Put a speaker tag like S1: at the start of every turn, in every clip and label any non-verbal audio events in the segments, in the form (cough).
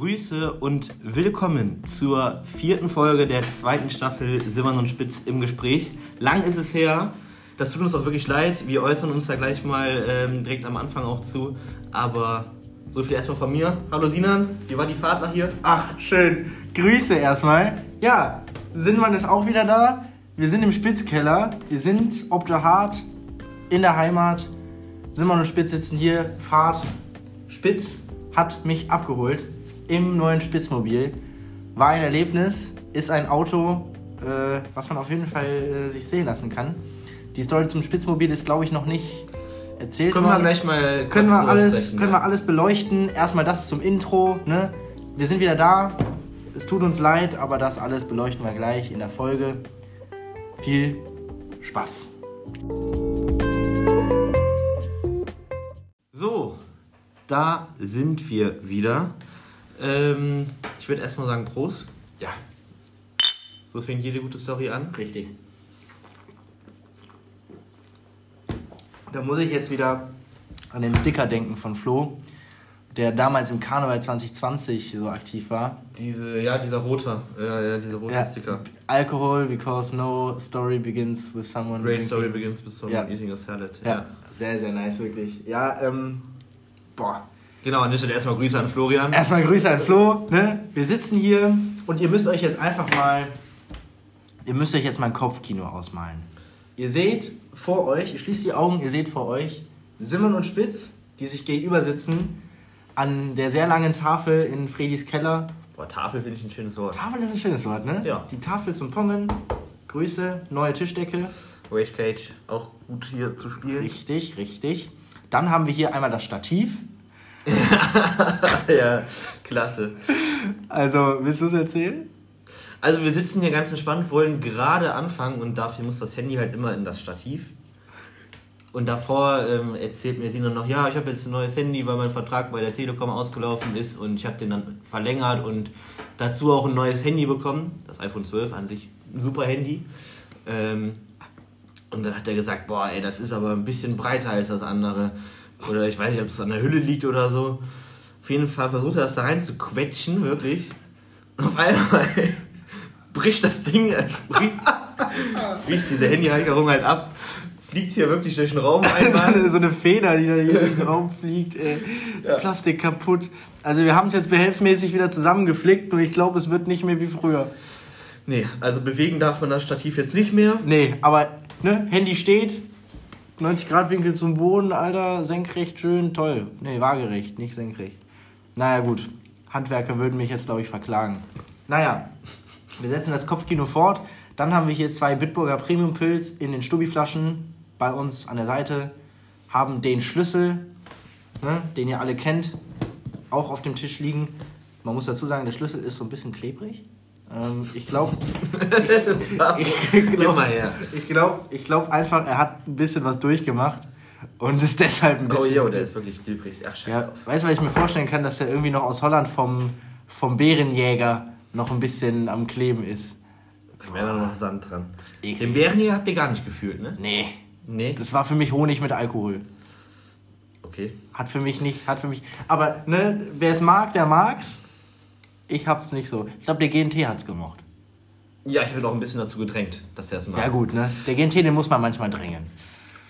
S1: Grüße und willkommen zur vierten Folge der zweiten Staffel Simmern und Spitz im Gespräch. Lang ist es her. Das tut uns auch wirklich leid. Wir äußern uns da gleich mal ähm, direkt am Anfang auch zu. Aber so viel erstmal von mir. Hallo Sinan, wie war die Fahrt nach hier?
S2: Ach, schön. Grüße erstmal. Ja, Sinnmann ist auch wieder da. Wir sind im Spitzkeller. Wir sind ob der Hart in der Heimat. Simmern und Spitz sitzen hier. Fahrt. Spitz hat mich abgeholt im neuen Spitzmobil. War ein Erlebnis. Ist ein Auto, äh, was man auf jeden Fall äh, sich sehen lassen kann. Die Story zum Spitzmobil ist, glaube ich, noch nicht erzählt
S1: Können wir gleich mal
S2: können wir alles können
S1: ja.
S2: wir alles beleuchten erstmal das zum Intro ne wir sind wieder da es tut uns leid aber das alles beleuchten wir gleich in der Folge viel Spaß
S1: So, da sind wir wieder. Ähm, ich würde erstmal sagen Prost.
S2: ja
S1: So fängt jede gute Story an.
S2: richtig da muss ich jetzt wieder an den Sticker denken von Flo der damals im Karneval 2020 so aktiv war
S1: Diese, ja, dieser rote, ja, ja, dieser rote
S2: Ja.
S1: Sticker.
S2: Alcohol because no story begins with someone
S1: Great story begins with someone
S2: Ja.
S1: eating a salad.
S2: ja sehr sehr nice wirklich ja ähm boah
S1: Genau, an der Stelle erstmal Grüße an Florian.
S2: Erstmal Grüße an Flo. Ne? Wir sitzen hier und ihr müsst euch jetzt einfach mal, ihr müsst euch jetzt mal ein Kopfkino ausmalen. Ihr seht vor euch, ihr schließt die Augen, ihr seht vor euch Simmern und Spitz, die sich gegenüber sitzen an der sehr langen Tafel in Fredis Keller.
S1: Boah, Tafel finde ich ein schönes Wort.
S2: Tafel ist ein schönes Wort, ne?
S1: Ja.
S2: Die Tafel zum Pongen. Grüße, neue Tischdecke.
S1: Rage Cage, auch gut hier zu spielen.
S2: Richtig, richtig. Dann haben wir hier einmal das Stativ. (laughs)
S1: ja, klasse.
S2: Also, willst du es erzählen?
S1: Also wir sitzen hier ganz entspannt, wollen gerade anfangen und dafür muss das Handy halt immer in das Stativ. Und davor ähm, erzählt mir sie dann noch, ja, ich habe jetzt ein neues Handy, weil mein Vertrag bei der Telekom ausgelaufen ist und ich habe den dann verlängert und dazu auch ein neues Handy bekommen, das iPhone 12 an sich, ein super Handy. Ähm, und dann hat er gesagt, boah, ey, das ist aber ein bisschen breiter als das andere. Oder ich weiß nicht, ob es an der Hülle liegt oder so. Auf jeden Fall versucht er das da rein zu quetschen, wirklich. Und auf einmal (laughs) bricht das Ding, äh, bricht, (laughs) bricht diese Handyhalterung halt ab, fliegt hier wirklich durch den Raum (laughs)
S2: so,
S1: einmal.
S2: eine, so eine Feder, die da hier in den Raum fliegt. Ey. Plastik kaputt. Also wir haben es jetzt behelfsmäßig wieder zusammengeflickt, nur ich glaube, es wird nicht mehr wie früher.
S1: Nee, also bewegen darf man das Stativ jetzt nicht mehr.
S2: Nee, aber ne, Handy steht, 90 Grad Winkel zum Boden, Alter, senkrecht, schön, toll. Nee, waagerecht, nicht senkrecht. Naja gut, Handwerker würden mich jetzt, glaube ich, verklagen. Naja, wir setzen das Kopfkino fort. Dann haben wir hier zwei Bitburger Premium Pilz in den Stubiflaschen bei uns an der Seite. Haben den Schlüssel, ne, den ihr alle kennt, auch auf dem Tisch liegen. Man muss dazu sagen, der Schlüssel ist so ein bisschen klebrig. Ähm, ich glaube, (laughs) ich glaube, ich glaube ich glaub einfach, er hat ein bisschen was durchgemacht und ist deshalb ein
S1: Oh
S2: bisschen.
S1: jo, der ist wirklich klebrig. Ach, scheiße.
S2: ja, weißt du, was ich mir vorstellen kann, dass er irgendwie noch aus Holland vom, vom Bärenjäger noch ein bisschen am Kleben ist.
S1: Da wäre noch Sand dran. Den Bären hier habt ihr gar nicht gefühlt, ne?
S2: Nee,
S1: Nee.
S2: das war für mich Honig mit Alkohol.
S1: Okay.
S2: Hat für mich nicht, hat für mich. Aber ne, wer es mag, der mag's. Ich hab's nicht so. Ich glaube, der GNT hat's gemocht.
S1: Ja, ich bin auch ein bisschen dazu gedrängt, dass der es macht.
S2: Ja gut, ne? Der GNT, den muss man manchmal drängen.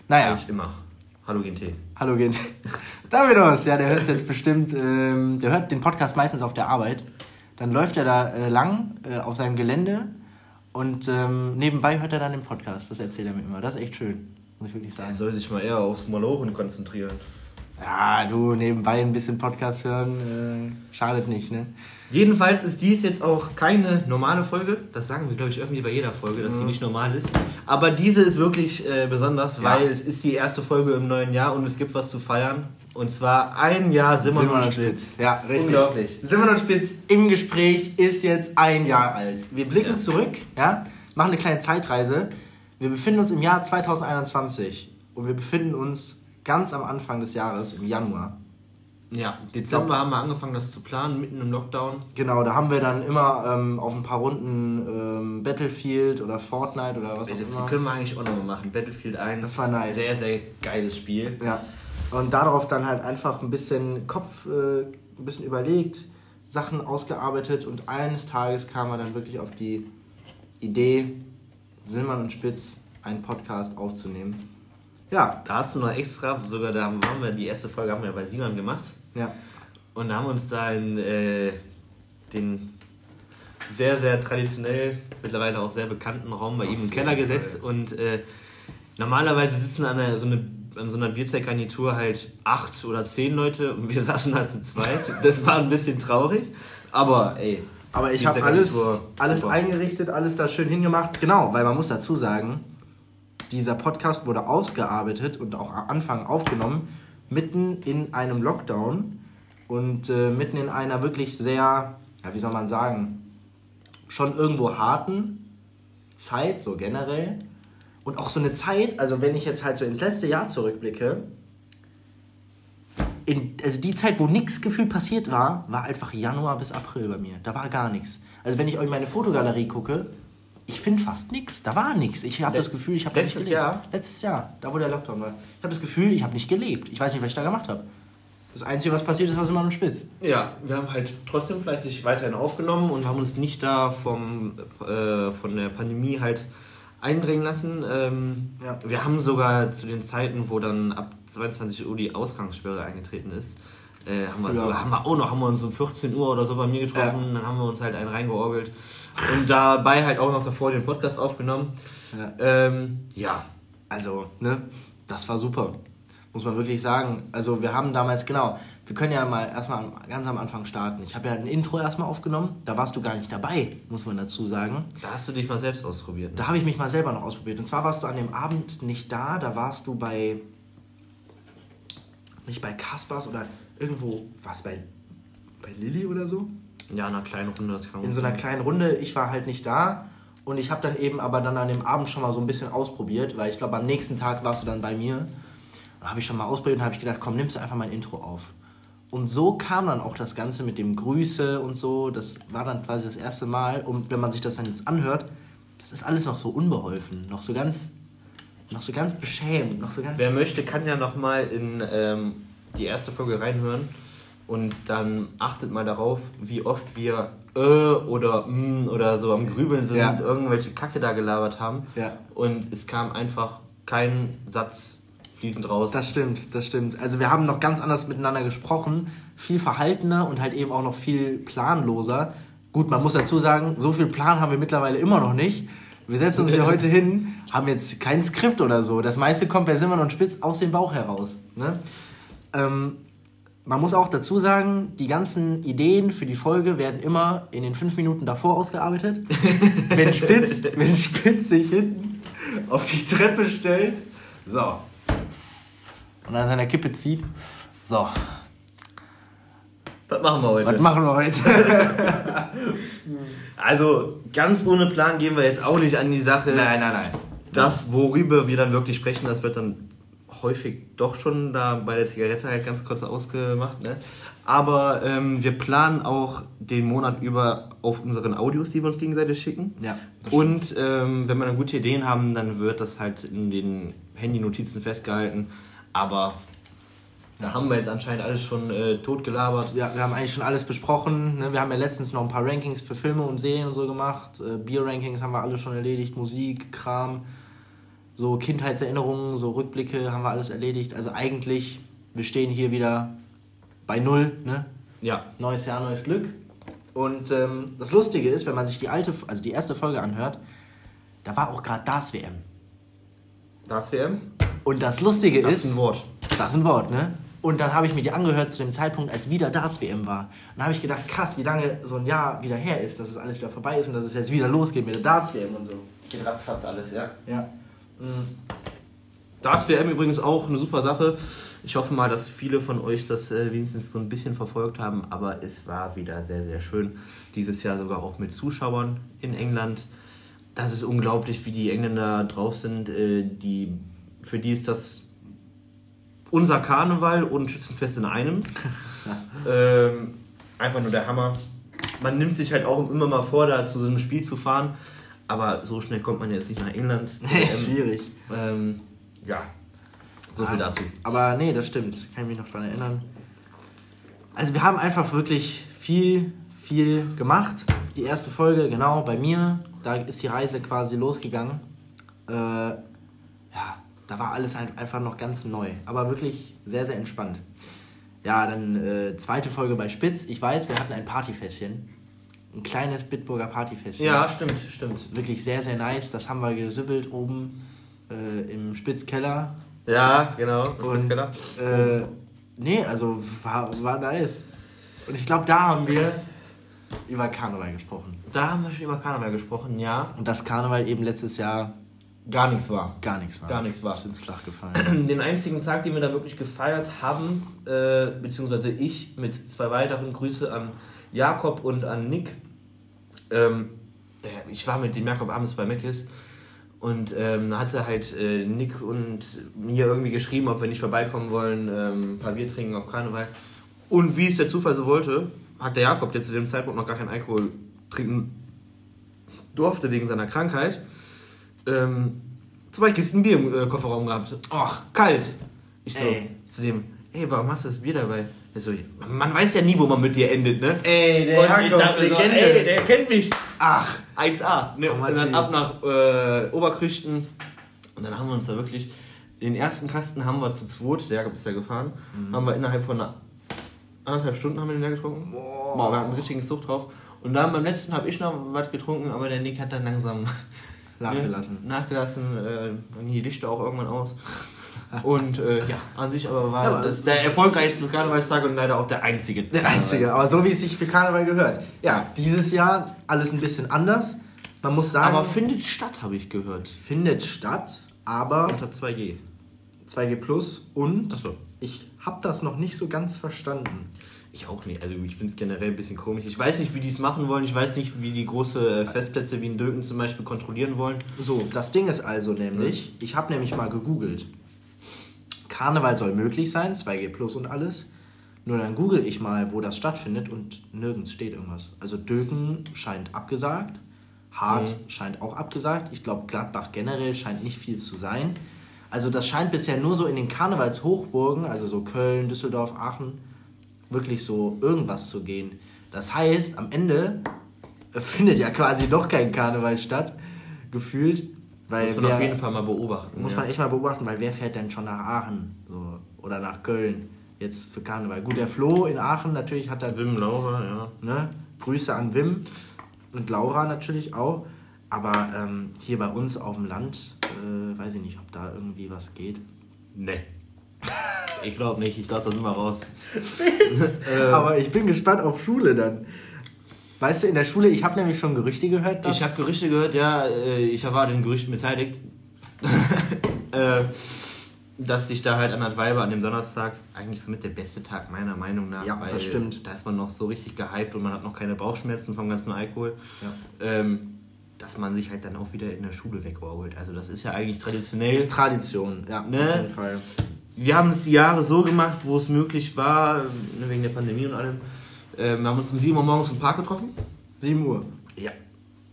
S2: Naja.
S1: Eigentlich immer. Hallo GNT.
S2: Hallo Gent. (laughs) Davidos, ja, der hört jetzt bestimmt, ähm, der hört den Podcast meistens auf der Arbeit. Dann läuft er da äh, lang äh, auf seinem Gelände und ähm, nebenbei hört er dann den Podcast. Das erzählt er mir immer. Das ist echt schön, muss ich wirklich
S1: Er
S2: sagen.
S1: soll sich mal eher aufs Malochen konzentrieren.
S2: Ja, du nebenbei ein bisschen Podcast hören, äh, schadet nicht, ne?
S1: Jedenfalls ist dies jetzt auch keine normale Folge. Das sagen wir, glaube ich, irgendwie bei jeder Folge, dass sie nicht normal ist. Aber diese ist wirklich äh, besonders,
S2: Ja.
S1: weil es ist die erste Folge im neuen Jahr und es gibt was zu feiern. Und zwar ein Jahr Simon,
S2: Simon
S1: und
S2: und
S1: Spitz.
S2: Spitz. Ja, richtig.
S1: Unglaublich.
S2: Simon und Spitz im Gespräch ist jetzt ein Jahr alt. Wir blicken
S1: Ja.
S2: zurück, ja, machen eine kleine Zeitreise. Wir befinden uns im Jahr 2021 und wir befinden uns ganz am Anfang des Jahres, im Januar.
S1: Ja, Dezember haben wir angefangen, das zu planen, mitten im Lockdown.
S2: Genau, da haben wir dann immer ähm, auf ein paar Runden ähm, Battlefield oder Fortnite oder was auch immer.
S1: können wir eigentlich auch nochmal machen. Battlefield 1.
S2: Das war nice.
S1: Sehr, sehr geiles Spiel.
S2: Ja. Und darauf dann halt einfach ein bisschen Kopf, äh, ein bisschen überlegt, Sachen ausgearbeitet und eines Tages kam er dann wirklich auf die Idee, Silman und Spitz einen Podcast aufzunehmen.
S1: Ja. Da hast du noch extra, sogar da haben wir die erste Folge haben wir bei Simon gemacht.
S2: Ja.
S1: Und haben uns da in äh, den sehr, sehr traditionell, mittlerweile auch sehr bekannten Raum bei ihm im Keller gesetzt. Und äh, normalerweise sitzen an, einer, so eine, an so einer Bierzeitgarnitur halt acht oder zehn Leute und wir (laughs) saßen halt zu zweit. Das war ein bisschen traurig, aber ey.
S2: Aber ich habe alles, alles eingerichtet, alles da schön hingemacht. Genau, weil man muss dazu sagen, dieser Podcast wurde ausgearbeitet und auch am Anfang aufgenommen, mitten in einem Lockdown und äh, mitten in einer wirklich sehr, ja, wie soll man sagen, schon irgendwo harten Zeit, so generell. Und auch so eine Zeit, also wenn ich jetzt halt so ins letzte Jahr zurückblicke, in, also die Zeit, wo nichts gefühlt passiert war, war einfach Januar bis April bei mir. Da war gar nichts. Also wenn ich euch meine Fotogalerie gucke, ich finde fast nichts. Da war nichts. Ich habe das Gefühl, ich habe
S1: Letztes Jahr?
S2: Letztes Jahr, da wo der Lockdown war. Ich habe das Gefühl, ich habe nicht gelebt. Ich weiß nicht, was ich da gemacht habe. Das Einzige, was passiert ist, war immer nur spitz.
S1: Ja, wir haben halt trotzdem fleißig weiterhin aufgenommen und haben uns nicht da vom, äh, von der Pandemie halt eindringen lassen. Ähm, ja. Wir haben sogar zu den Zeiten, wo dann ab 22 Uhr die Ausgangssperre eingetreten ist, äh, haben, wir ja. sogar, haben wir auch noch, haben wir uns um 14 Uhr oder so bei mir getroffen, ja. dann haben wir uns halt einen reingeorgelt und dabei halt auch noch davor den Podcast aufgenommen. Ja. Ähm, ja.
S2: Also, ne, das war super muss man wirklich sagen. Also wir haben damals, genau, wir können ja mal erstmal ganz am Anfang starten. Ich habe ja ein Intro erstmal aufgenommen, da warst du gar nicht dabei, muss man dazu sagen.
S1: Da hast du dich mal selbst ausprobiert.
S2: Ne? Da habe ich mich mal selber noch ausprobiert. Und zwar warst du an dem Abend nicht da, da warst du bei, nicht bei Kaspers oder irgendwo, was bei, bei Lilly oder so?
S1: Ja, in einer kleinen Runde. Das
S2: kann in so einer kleinen Runde, ich war halt nicht da. Und ich habe dann eben aber dann an dem Abend schon mal so ein bisschen ausprobiert, weil ich glaube, am nächsten Tag warst du dann bei mir. Da habe ich schon mal ausprobiert und habe ich gedacht, komm, nimmst du einfach mein Intro auf. Und so kam dann auch das Ganze mit dem Grüße und so. Das war dann quasi das erste Mal. Und wenn man sich das dann jetzt anhört, das ist alles noch so unbeholfen, noch so ganz, noch so ganz beschämt, noch so ganz.
S1: Wer möchte, kann ja noch mal in ähm, die erste Folge reinhören und dann achtet mal darauf, wie oft wir äh oder mm oder so am Grübeln sind ja. und irgendwelche Kacke da gelabert haben. Ja. Und es kam einfach kein Satz fließend raus.
S2: Das stimmt, das stimmt. Also wir haben noch ganz anders miteinander gesprochen, viel verhaltener und halt eben auch noch viel planloser. Gut, man muss dazu sagen, so viel Plan haben wir mittlerweile immer noch nicht. Wir setzen uns hier (laughs) heute hin, haben jetzt kein Skript oder so. Das meiste kommt bei Simon und Spitz aus dem Bauch heraus. Ne? Ähm, man muss auch dazu sagen, die ganzen Ideen für die Folge werden immer in den fünf Minuten davor ausgearbeitet. (laughs) wenn, Spitz, wenn Spitz sich hinten auf die Treppe stellt, so, und an seiner Kippe zieht. So.
S1: Was machen wir heute?
S2: Was machen wir heute? (laughs)
S1: also, ganz ohne Plan gehen wir jetzt auch nicht an die Sache.
S2: Nein, nein, nein.
S1: Das, worüber wir dann wirklich sprechen, das wird dann häufig doch schon da bei der Zigarette halt ganz kurz ausgemacht. Ne? Aber ähm, wir planen auch den Monat über auf unseren Audios, die wir uns gegenseitig schicken. Ja. Und ähm, wenn wir dann gute Ideen haben, dann wird das halt in den Handy-Notizen festgehalten. Aber da haben wir jetzt anscheinend alles schon äh, tot gelabert.
S2: Ja, wir haben eigentlich schon alles besprochen. Ne? Wir haben ja letztens noch ein paar Rankings für Filme und Serien und so gemacht. Äh, Bier-Rankings haben wir alle schon erledigt, Musik, Kram, so Kindheitserinnerungen, so Rückblicke haben wir alles erledigt. Also eigentlich, wir stehen hier wieder bei Null. Ne?
S1: Ja.
S2: Neues Jahr, neues Glück. Und ähm, das Lustige ist, wenn man sich die alte, also die erste Folge anhört, da war auch gerade das WM.
S1: Das WM?
S2: Und das Lustige
S1: das
S2: ist.
S1: Das ist ein Wort.
S2: Das ist ein Wort, ne? Und dann habe ich mir die angehört zu dem Zeitpunkt, als wieder Darts-WM war. Und dann habe ich gedacht, krass, wie lange so ein Jahr wieder her ist, dass es alles wieder vorbei ist und dass es jetzt wieder losgeht mit der Darts-WM und so.
S1: Geht ratzfatz alles, ja.
S2: Ja. Mhm.
S1: Darts-WM übrigens auch eine super Sache. Ich hoffe mal, dass viele von euch das äh, wenigstens so ein bisschen verfolgt haben, aber es war wieder sehr, sehr schön. Dieses Jahr sogar auch mit Zuschauern in England. Das ist unglaublich, wie die Engländer drauf sind. Äh, die für die ist das unser Karneval und Schützenfest in einem. (laughs) ähm, einfach nur der Hammer. Man nimmt sich halt auch immer mal vor, da zu so einem Spiel zu fahren, aber so schnell kommt man jetzt nicht nach England. (laughs)
S2: Nee, ähm, schwierig.
S1: Ähm, ja, so viel ah, dazu.
S2: Aber nee, das stimmt. Kann ich mich noch daran erinnern. Also wir haben einfach wirklich viel viel gemacht. Die erste Folge, genau, bei mir. Da ist die Reise quasi losgegangen. Äh, ja, da war alles halt einfach noch ganz neu. Aber wirklich sehr, sehr entspannt. Ja, dann äh, zweite Folge bei Spitz. Ich weiß, wir hatten ein Partyfässchen. Ein kleines Bitburger Partyfässchen.
S1: Ja, stimmt, stimmt.
S2: Wirklich sehr, sehr nice. Das haben wir gesübbelt oben äh, im Spitzkeller.
S1: Ja, genau. im
S2: Und,
S1: Spitzkeller.
S2: äh, nee, also war, war nice. Und ich glaube, da haben wir über Karneval gesprochen.
S1: Da haben wir schon über Karneval gesprochen, ja.
S2: Und dass Karneval eben letztes Jahr
S1: Gar nichts war.
S2: gar nichts war.
S1: Gar nichts war.
S2: Ist uns flach gefallen. (clears throat)
S1: Den einzigen Tag, den wir da wirklich gefeiert haben, äh, beziehungsweise ich mit zwei weiteren Grüße an Jakob und an Nick. Ähm, ich war mit dem Jakob abends bei Meckes und ähm, hatte halt äh, Nick und mir irgendwie geschrieben, ob wir nicht vorbeikommen wollen, ähm, ein paar Bier trinken auf Karneval. Und wie es der Zufall so wollte, hat der Jakob, der zu dem Zeitpunkt noch gar keinen Alkohol trinken durfte wegen seiner Krankheit, ähm, zwei Kisten Bier im äh, Kofferraum gehabt. Och, kalt. Ich so
S2: Ey.
S1: zu dem, ey, warum hast du das Bier dabei? So, man weiß ja nie, wo man mit dir endet, ne?
S2: Ey, der
S1: Und
S2: Jakob,
S1: dachte so, ey, der kennt mich. Ach, 1A. Ne? Und
S2: Komm,
S1: dann ab nach äh, Oberkrüchten. Und dann haben wir uns da wirklich, den ersten Kasten haben wir zu zweit, der Jakob ist ja gefahren,
S2: Mhm.
S1: haben wir innerhalb von einer, anderthalb Stunden haben wir den leer getrunken.
S2: Boah.
S1: Boah, wir hatten einen richtigen Sucht drauf. Und dann beim letzten habe ich noch was getrunken, aber der Nick hat dann langsam
S2: Nachgelassen. (laughs)
S1: nachgelassen, äh, dann die Lichter auch irgendwann aus. Und äh, ja, an sich aber war
S2: Ja,
S1: das der erfolgreichste Karnevalstag und leider auch der einzige.
S2: Der einzige, aber so wie es sich für Karneval gehört. Ja, dieses Jahr alles ein bisschen anders. Man muss sagen,
S1: Aber findet statt, habe ich gehört.
S2: findet statt, aber
S1: Unter 2G.
S2: 2G Plus und
S1: Ach so.
S2: ich habe das noch nicht so ganz verstanden.
S1: Ich auch nicht. Also ich finde es generell ein bisschen komisch. Ich weiß nicht, wie die es machen wollen. Ich weiß nicht, wie die große äh, Festplätze wie in Döken zum Beispiel kontrollieren wollen.
S2: So, das Ding ist also nämlich, ich habe nämlich mal gegoogelt. Karneval soll möglich sein, 2G Plus und alles. Nur dann google ich mal, wo das stattfindet und nirgends steht irgendwas. Also Döken scheint abgesagt, Hart
S1: Mhm.
S2: scheint auch abgesagt. Ich glaube, Gladbach generell scheint nicht viel zu sein. Also das scheint bisher nur so in den Karnevalshochburgen, also so Köln, Düsseldorf, Aachen, wirklich so irgendwas zu gehen. Das heißt, am Ende (laughs) findet ja quasi noch kein Karneval statt, gefühlt. Weil
S1: Muss man
S2: wer,
S1: auf jeden Fall mal beobachten.
S2: muss
S1: ja.
S2: man echt mal beobachten, weil wer fährt denn schon nach Aachen so, oder nach Köln jetzt für Karneval? Gut, der Flo in Aachen natürlich hat da
S1: Wim Laura, ja.
S2: ne? Grüße an Wim und Laura natürlich auch. Aber ähm, hier bei uns auf dem Land, äh, weiß ich nicht, ob da irgendwie was geht.
S1: Nee. (laughs) Ich glaube nicht. Ich glaube, da sind wir raus. (laughs)
S2: Aber ich bin gespannt auf Schule dann. Weißt du, in der Schule, ich habe nämlich schon Gerüchte gehört, dass...
S1: Ich habe Gerüchte gehört, ja, äh, ich war den Gerüchten beteiligt, (laughs) äh, dass sich da halt an Weiber an dem Donnerstag eigentlich somit der beste Tag meiner Meinung nach.
S2: Ja, das stimmt.
S1: Da ist man noch so richtig gehypt und man hat noch keine Bauchschmerzen vom ganzen Alkohol.
S2: Ja.
S1: Ähm, dass man sich halt dann auch wieder in der Schule wegorgelt. Also das ist ja eigentlich traditionell.
S2: Ist Tradition, ja,
S1: Ne?
S2: auf jeden Fall.
S1: Wir haben es die Jahre so gemacht, wo es möglich war, wegen der Pandemie und allem. Äh, wir haben uns um 7 Uhr morgens im Park getroffen.
S2: 7 Uhr.
S1: Ja.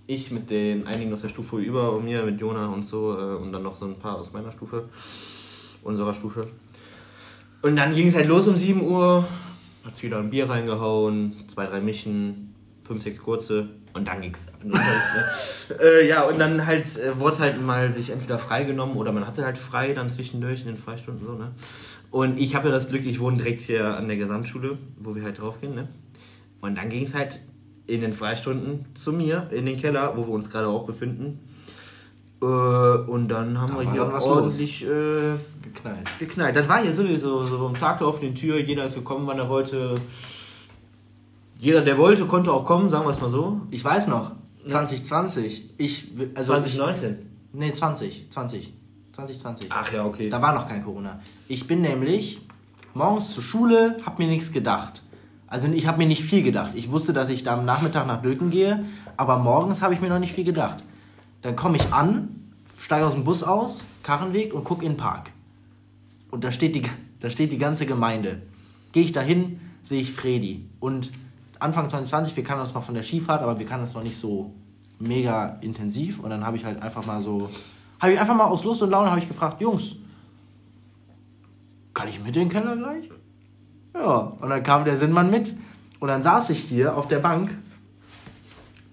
S1: Ich mit den einigen aus der Stufe über mir, mit Jona und so äh, und dann noch so ein paar aus meiner Stufe, unserer Stufe. Und dann ging es halt los um 7 Uhr, hat's wieder ein Bier reingehauen, zwei, drei Mischen, fünf, sechs kurze und dann ging's halt, (laughs) ne? äh, ja, und dann halt äh, wurde halt mal sich entweder freigenommen oder man hatte halt frei dann zwischendurch in den Freistunden so, ne? Und ich habe ja das Glück, ich wohne direkt hier an der Gesamtschule, wo wir halt drauf gehen, ne? Und dann ging es halt in den Freistunden zu mir, in den Keller, wo wir uns gerade auch befinden. Äh, und dann haben
S2: Da
S1: wir hier ordentlich äh,
S2: Geknallt.
S1: geknallt. Das war hier sowieso so am Tag der offenen Tür. Jeder ist gekommen, wann er wollte. Jeder, der wollte, konnte auch kommen, sagen wir es mal so.
S2: Ich weiß noch, 2020, ich, also
S1: 2019.
S2: Nee, 20, 20, 2020.
S1: Ach ja, okay.
S2: Da war noch kein Corona. Ich bin nämlich morgens zur Schule, hab mir nichts gedacht. Also ich habe mir nicht viel gedacht. Ich wusste, dass ich da am Nachmittag nach Döken gehe, aber morgens habe ich mir noch nicht viel gedacht. Dann komme ich an, steige aus dem Bus aus, Karrenweg und gucke in den Park. Und da steht die, (laughs) da steht die ganze Gemeinde. Gehe ich dahin, sehe ich Fredi. Und Anfang 2020, wir kannten uns mal von der Skifahrt, aber wir kannten uns noch nicht so mega intensiv. Und dann habe ich halt einfach mal so, habe ich einfach mal aus Lust und Laune habe ich gefragt, Jungs, kann ich mit in den Keller gleich? Ja, und dann kam der Sinnmann mit. Und dann saß ich hier auf der Bank.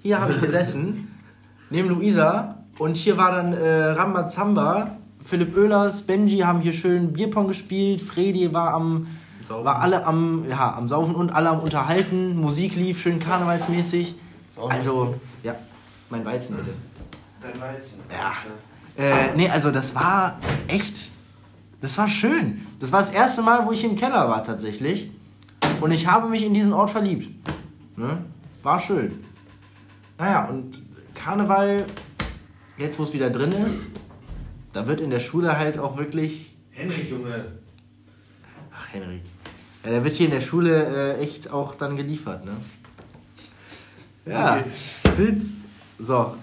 S2: Hier habe ich gesessen, (laughs) neben Luisa. Und hier war dann äh, Rambazamba. Philipp Oehlers, Benji haben hier schön Bierpong gespielt. Fredi war am,
S1: Saufen.
S2: war alle am, ja, am Saufen und alle am Unterhalten. Musik lief schön karnevalsmäßig. Also, ja, mein Weizen bitte.
S1: Dein Weizen.
S2: Ja. Äh, nee, also das war echt, das war schön. Das war das erste Mal, wo ich im Keller war tatsächlich. Und ich habe mich in diesen Ort verliebt. Ne? War schön. Naja, und Karneval, jetzt wo es wieder drin ist, da wird in der Schule halt auch wirklich...
S1: Henrik, Junge.
S2: Ach, Henrik. Ja, da wird hier in der Schule äh, echt auch dann geliefert, ne? Ja,
S1: Okay.
S2: Spitz. So.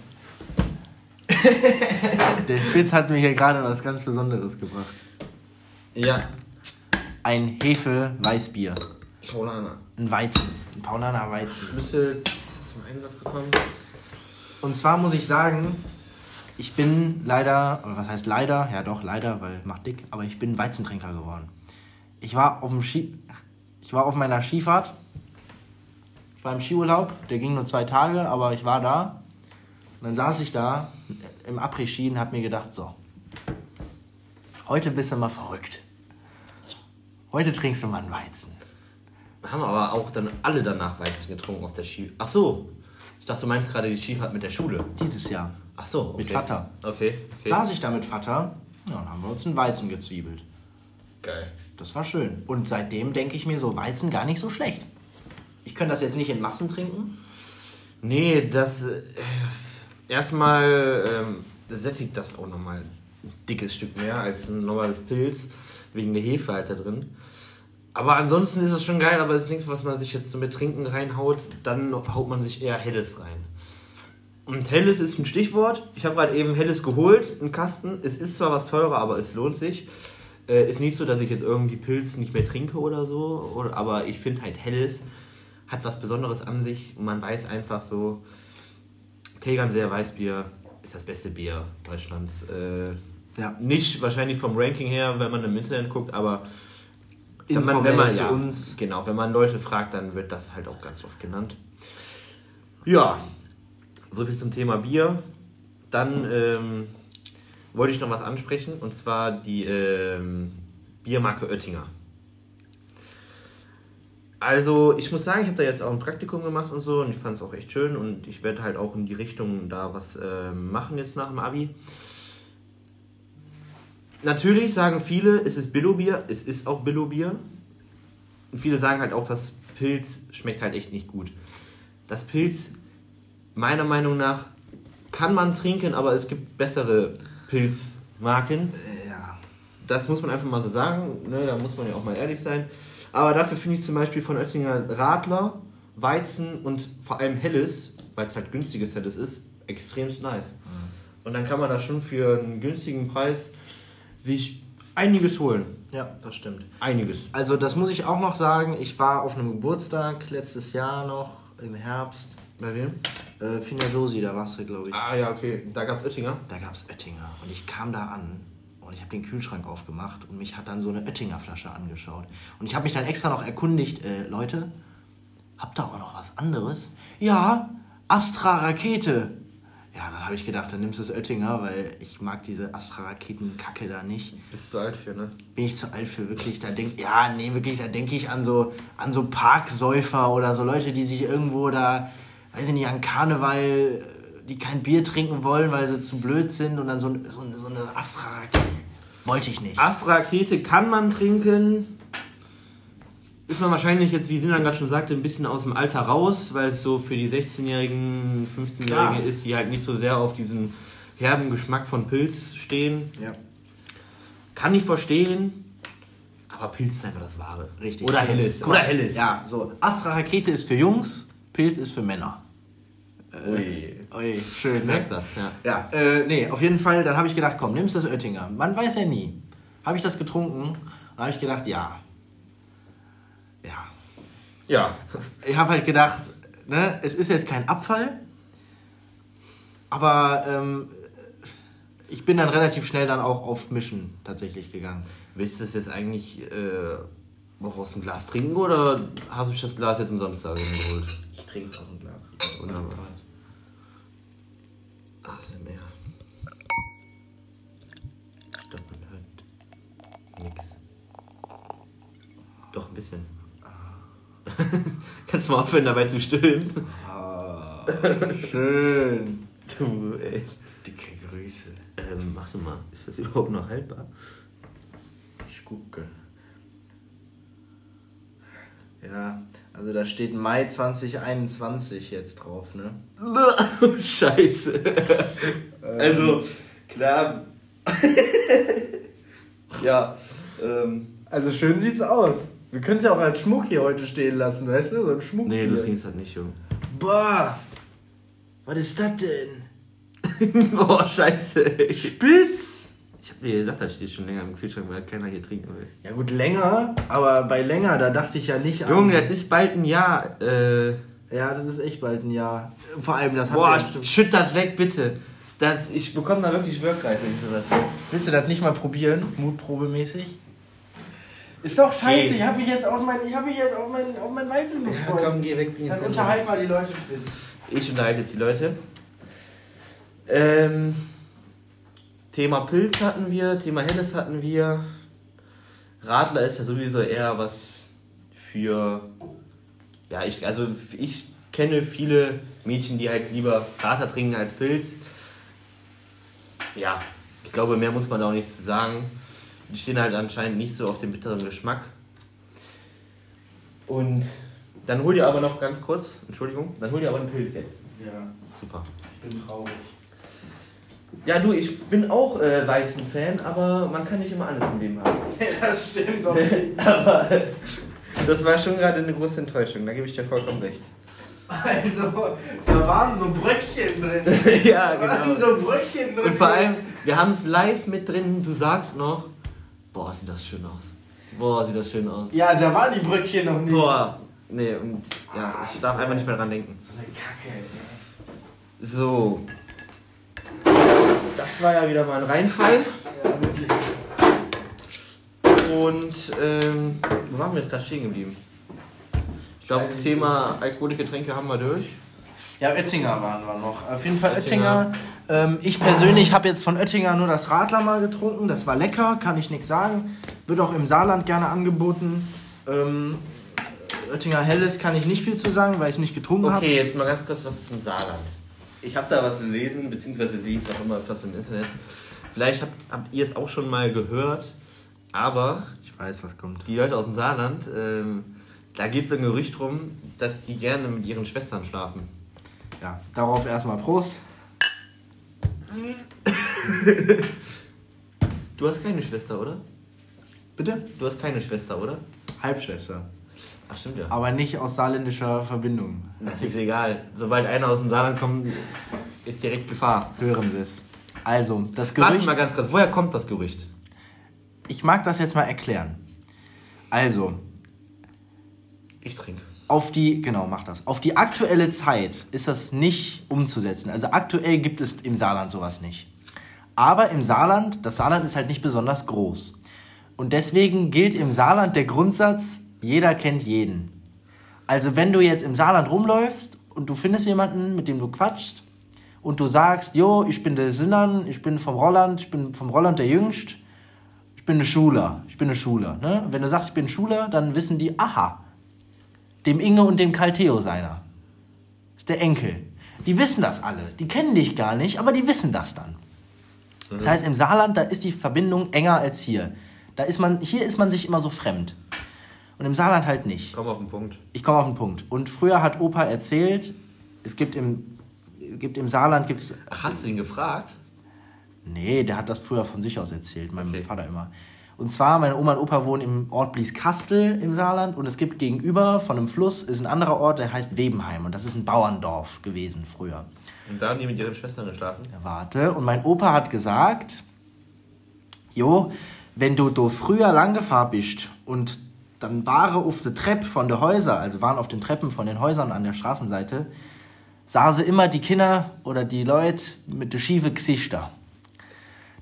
S2: (laughs) Der Spitz hat mir hier gerade was ganz Besonderes gebracht.
S1: Ja.
S2: Ein Hefe-Weißbier.
S1: Paulaner.
S2: Ein Weizen. Ein Paulaner Weizen.
S1: Schlüssel zum Einsatz gekommen.
S2: Und zwar muss ich sagen, ich bin leider, oder was heißt leider? Ja doch, leider, weil macht dick, aber ich bin Weizentrinker geworden. Ich war auf dem Ski, ich war auf meiner Skifahrt. Ich war im Skiurlaub, der ging nur zwei Tage, aber ich war da. Und dann saß ich da im Après-Ski und hab mir gedacht, so, heute bist du mal verrückt. Heute trinkst du mal einen Weizen.
S1: Haben aber auch dann alle danach Weizen getrunken auf der Ski. Ach so. Ich dachte, du meinst gerade die Skifahrt mit der Schule.
S2: Dieses Jahr.
S1: Ach so. Okay.
S2: Mit Vater.
S1: Okay. okay.
S2: Saß ich da mit Vater, ja, dann haben wir uns einen Weizen gezwiebelt.
S1: Geil.
S2: Das war schön. Und seitdem denke ich mir so, Weizen gar nicht so schlecht. Ich könnte das jetzt nicht in Massen trinken.
S1: Nee, das. Äh, erstmal ähm, sättigt das auch nochmal dickes Stück mehr als ein normales Pilz. Wegen der Hefe halt da drin. Aber ansonsten ist es schon geil, aber es ist nichts, was man sich jetzt mit Trinken reinhaut. Dann haut man sich eher Helles rein. Und Helles ist ein Stichwort. Ich habe gerade eben Helles geholt, einen Kasten. Es ist zwar was teurer, aber es lohnt sich. Äh, ist nicht so, dass ich jetzt irgendwie Pilz nicht mehr trinke oder so. Oder, aber ich finde halt Helles hat was Besonderes an sich. Und man weiß einfach so, Tegernseer Weißbier ist das beste Bier Deutschlands. Äh,
S2: Ja.
S1: nicht wahrscheinlich vom Ranking her, wenn man im Internet guckt, aber wenn man, wenn man ja,
S2: uns.
S1: genau, wenn man Leute fragt, dann wird das halt auch ganz oft genannt. Ja, so viel zum Thema Bier. Dann ähm, wollte ich noch was ansprechen und zwar die ähm, Biermarke Oettinger. Also, ich muss sagen, ich habe da jetzt auch ein Praktikum gemacht und so und ich fand es auch echt schön und ich werde halt auch in die Richtung da was ähm, machen jetzt nach dem Abi. Natürlich sagen viele, es ist Billo-Bier, es ist auch Billo-Bier. Und viele sagen halt auch, das Pilz schmeckt halt echt nicht gut. Das Pilz, meiner Meinung nach, kann man trinken, aber es gibt bessere Pilzmarken.
S2: Ja.
S1: Das muss man einfach mal so sagen, ne? da muss man ja auch mal ehrlich sein. Aber dafür finde ich zum Beispiel von Oettinger Radler, Weizen und vor allem Helles, weil es halt günstiges Helles ist, extremst nice. Und dann kann man da schon für einen günstigen Preis sich einiges holen.
S2: Ja, das stimmt.
S1: Einiges.
S2: Also das muss ich auch noch sagen. Ich war auf einem Geburtstag letztes Jahr noch im Herbst.
S1: Bei wem?
S2: Äh, Finja Josi, da warst du, glaube ich.
S1: Ah ja, okay. Da gab es Oettinger.
S2: Da gab es Oettinger. Und ich kam da an und ich habe den Kühlschrank aufgemacht und mich hat dann so eine Oettinger Flasche angeschaut. Und ich habe mich dann extra noch erkundigt, äh, Leute, habt ihr auch noch was anderes? Ja, Astra Rakete. Ja, dann habe ich gedacht, dann nimmst du das Oettinger, weil ich mag diese Astra Raketen Kacke da nicht.
S1: Bist du alt für, ne?
S2: Bin ich zu alt für wirklich, da denk, ja, nee, wirklich, da denke ich an so, an so Parksäufer oder so Leute, die sich irgendwo da, weiß ich nicht, an Karneval, äh, die kein Bier trinken wollen, weil sie zu blöd sind und dann so, so, eine- so eine Astra-Rakete. Wollte ich nicht.
S1: Astra-Rakete kann man trinken. Ist man wahrscheinlich jetzt, wie Sinan gerade schon sagte, ein bisschen aus dem Alter raus, weil es so für die 16-Jährigen, 15-Jährigen
S2: Klar.
S1: ist, die halt nicht so sehr auf diesen herben Geschmack von Pilz stehen.
S2: Ja,
S1: Kann ich verstehen, aber Pilz ist einfach das Wahre.
S2: richtig.
S1: Oder Helles. Oder Helles.
S2: Ja, so. Astra-Rakete ist für Jungs, Pilz ist für Männer.
S1: Ui.
S2: Ui, schön, ne?
S1: merkst das, ja.
S2: Ja, äh, nee, auf jeden Fall, dann habe ich gedacht, komm, nimmst das Oettinger. Man weiß ja nie. Habe ich das getrunken und habe ich gedacht, ja. Ja,
S1: Ja.
S2: ich habe halt gedacht, ne, es ist jetzt kein Abfall, aber ähm, ich bin dann relativ schnell dann auch auf Mischen tatsächlich gegangen.
S1: Willst du es jetzt eigentlich äh, auch aus dem Glas trinken oder habe ich das Glas jetzt umsonst da geholt?
S2: Ich trinke es aus dem Glas.
S1: Wunderbar. Ah, sind mehr. Doch, man hört nix. Doch, ein bisschen. (laughs) Kannst du mal aufhören, dabei zu stöhnen?
S2: Ah, schön.
S1: Du, ey.
S2: Dicke Grüße.
S1: Ähm, warte mal, ist das überhaupt noch haltbar?
S2: Ich gucke. Ja, also da steht Mai 2021 jetzt drauf, ne? (laughs)
S1: Scheiße. Also, klar. (laughs) ja, ähm.
S2: Also schön sieht's aus. Wir können es ja auch als Schmuck hier heute stehen lassen, weißt du? So ein Schmuck.
S1: Nee, du trinkst halt nicht, Junge.
S2: Boah, was ist das denn? (laughs)
S1: Boah, scheiße.
S2: Spitz!
S1: Ich hab dir gesagt, das steht schon länger im Kühlschrank, weil keiner hier trinken will.
S2: Ja gut, länger, aber bei länger, da dachte ich ja nicht
S1: Junge, das ist bald ein Jahr. Äh,
S2: Ja, das ist echt bald ein Jahr. Vor allem, das
S1: boah,
S2: habt ihr bestimmt.
S1: schütt das weg, bitte. Das, ich bekomme da wirklich Wirkreif, wenn ich sowas sehe.
S2: Willst du das nicht mal probieren? Mutprobemäßig? Ist doch scheiße,
S1: Geh.
S2: ich habe mich jetzt auf mein, ich hab mich jetzt auf mein, auf mein Weizen gefreut.
S1: geh weg.
S2: Dann
S1: jetzt
S2: unterhalt mal die Leute spitz.
S1: Ich unterhalte jetzt die Leute. Ähm, Thema Pilz hatten wir, Thema Helles hatten wir. Radler ist ja sowieso eher was für. Ja, ich, also ich kenne viele Mädchen, die halt lieber Radler trinken als Pilz. Ja, ich glaube, mehr muss man da auch nicht zu sagen. Die stehen halt anscheinend nicht so auf den bitteren Geschmack. Und dann hol dir aber noch ganz kurz, Entschuldigung, dann hol dir aber einen Pilz jetzt.
S2: Ja,
S1: Super.
S2: ich bin traurig.
S1: Ja, du, ich bin auch äh, Weizen-Fan, aber man kann nicht immer alles im Leben haben. (laughs)
S2: das stimmt doch (laughs)
S1: aber das war schon gerade eine große Enttäuschung, da gebe ich dir vollkommen recht.
S2: Also, da waren so Bröckchen drin. (laughs)
S1: ja,
S2: Da waren
S1: genau.
S2: so Bröckchen drin.
S1: Und vor allem, wir haben es live mit drin, du sagst noch, boah, sieht das schön aus. Boah, sieht das schön aus.
S2: Ja, da waren die Bröckchen noch nicht.
S1: Boah. Nee, und ja, ich darf einfach nicht mehr dran denken.
S2: So eine Kacke. ey.
S1: So. Das war ja wieder mal ein Reinfall.
S2: Ja, wirklich.
S1: Und ähm, wo waren wir jetzt gerade stehen geblieben? Ich glaube,
S2: ich
S1: Thema alkoholische Getränke haben wir durch.
S2: Ja, Oettinger waren wir noch. Auf jeden Fall
S1: Oettinger.
S2: Oettinger. Ähm, ich persönlich habe jetzt von Oettinger nur das Radler mal getrunken. Das war lecker, kann ich nichts sagen. Wird auch im Saarland gerne angeboten. Ähm, Oettinger Helles kann ich nicht viel zu sagen, weil ich es nicht getrunken habe.
S1: Okay, jetzt mal ganz kurz was zum Saarland. Ich habe da was gelesen, beziehungsweise sehe ich es auch immer fast im Internet. Vielleicht habt, habt ihr es auch schon mal gehört, aber
S2: Ich weiß, was kommt.
S1: die Leute aus dem Saarland, ähm, da geht es ein Gerücht rum, dass die gerne mit ihren Schwestern schlafen.
S2: Ja, darauf erstmal Prost.
S1: Du hast keine Schwester, oder?
S2: Bitte?
S1: Du hast keine Schwester, oder?
S2: Halbschwester.
S1: Ach, stimmt ja.
S2: Aber nicht aus saarländischer Verbindung.
S1: Das ist egal. Sobald einer aus dem Saarland kommt, ist direkt Gefahr.
S2: Hören Sie es. Also, das
S1: Warte
S2: Gerücht.
S1: mal ganz kurz, woher kommt das Gerücht?
S2: Ich mag das jetzt mal erklären. Also,
S1: Ich trinke.
S2: Auf die, genau, mach das. Auf die aktuelle Zeit ist das nicht umzusetzen. Also aktuell gibt es im Saarland sowas nicht. Aber im Saarland, das Saarland ist halt nicht besonders groß. Und deswegen gilt im Saarland der Grundsatz, jeder kennt jeden. Also wenn du jetzt im Saarland rumläufst und du findest jemanden, mit dem du quatschst und du sagst, jo, ich bin der Sinnern, ich bin vom Rolland, ich bin vom Rolland der Jüngst, ich bin eine Schuler, ich bin eine Schuler. Ne? Wenn du sagst, ich bin Schuler, dann wissen die, aha, dem Inge und dem Kalteo seiner. Ist der Enkel. Die wissen das alle. Die kennen dich gar nicht, aber die wissen das dann. Das heißt, im Saarland, da ist die Verbindung enger als hier. Da ist man, hier ist man sich immer so fremd. Und im Saarland halt nicht.
S1: Komm auf den Punkt.
S2: Ich komme auf den Punkt. Und früher hat Opa erzählt, es gibt im, gibt im Saarland gibt's
S1: Ach, hast du ihn gefragt?
S2: Nee, der hat das früher von sich aus erzählt, meinem
S1: Okay.
S2: Vater immer. Und zwar, meine Oma und Opa wohnen im Ort Blieskastel im Saarland und es gibt gegenüber von einem Fluss ist ein anderer Ort, der heißt Webenheim und das ist ein Bauerndorf gewesen früher.
S1: Und da haben die mit ihren Schwestern geschlafen?
S2: Ja, Warte, und mein Opa hat gesagt, jo, wenn du do früher lang gefahren bist und dann waren auf der Treppe von der Häuser, also waren auf den Treppen von den Häusern an der Straßenseite, sah sie immer die Kinder oder die Leute mit de schiefe Gesichter.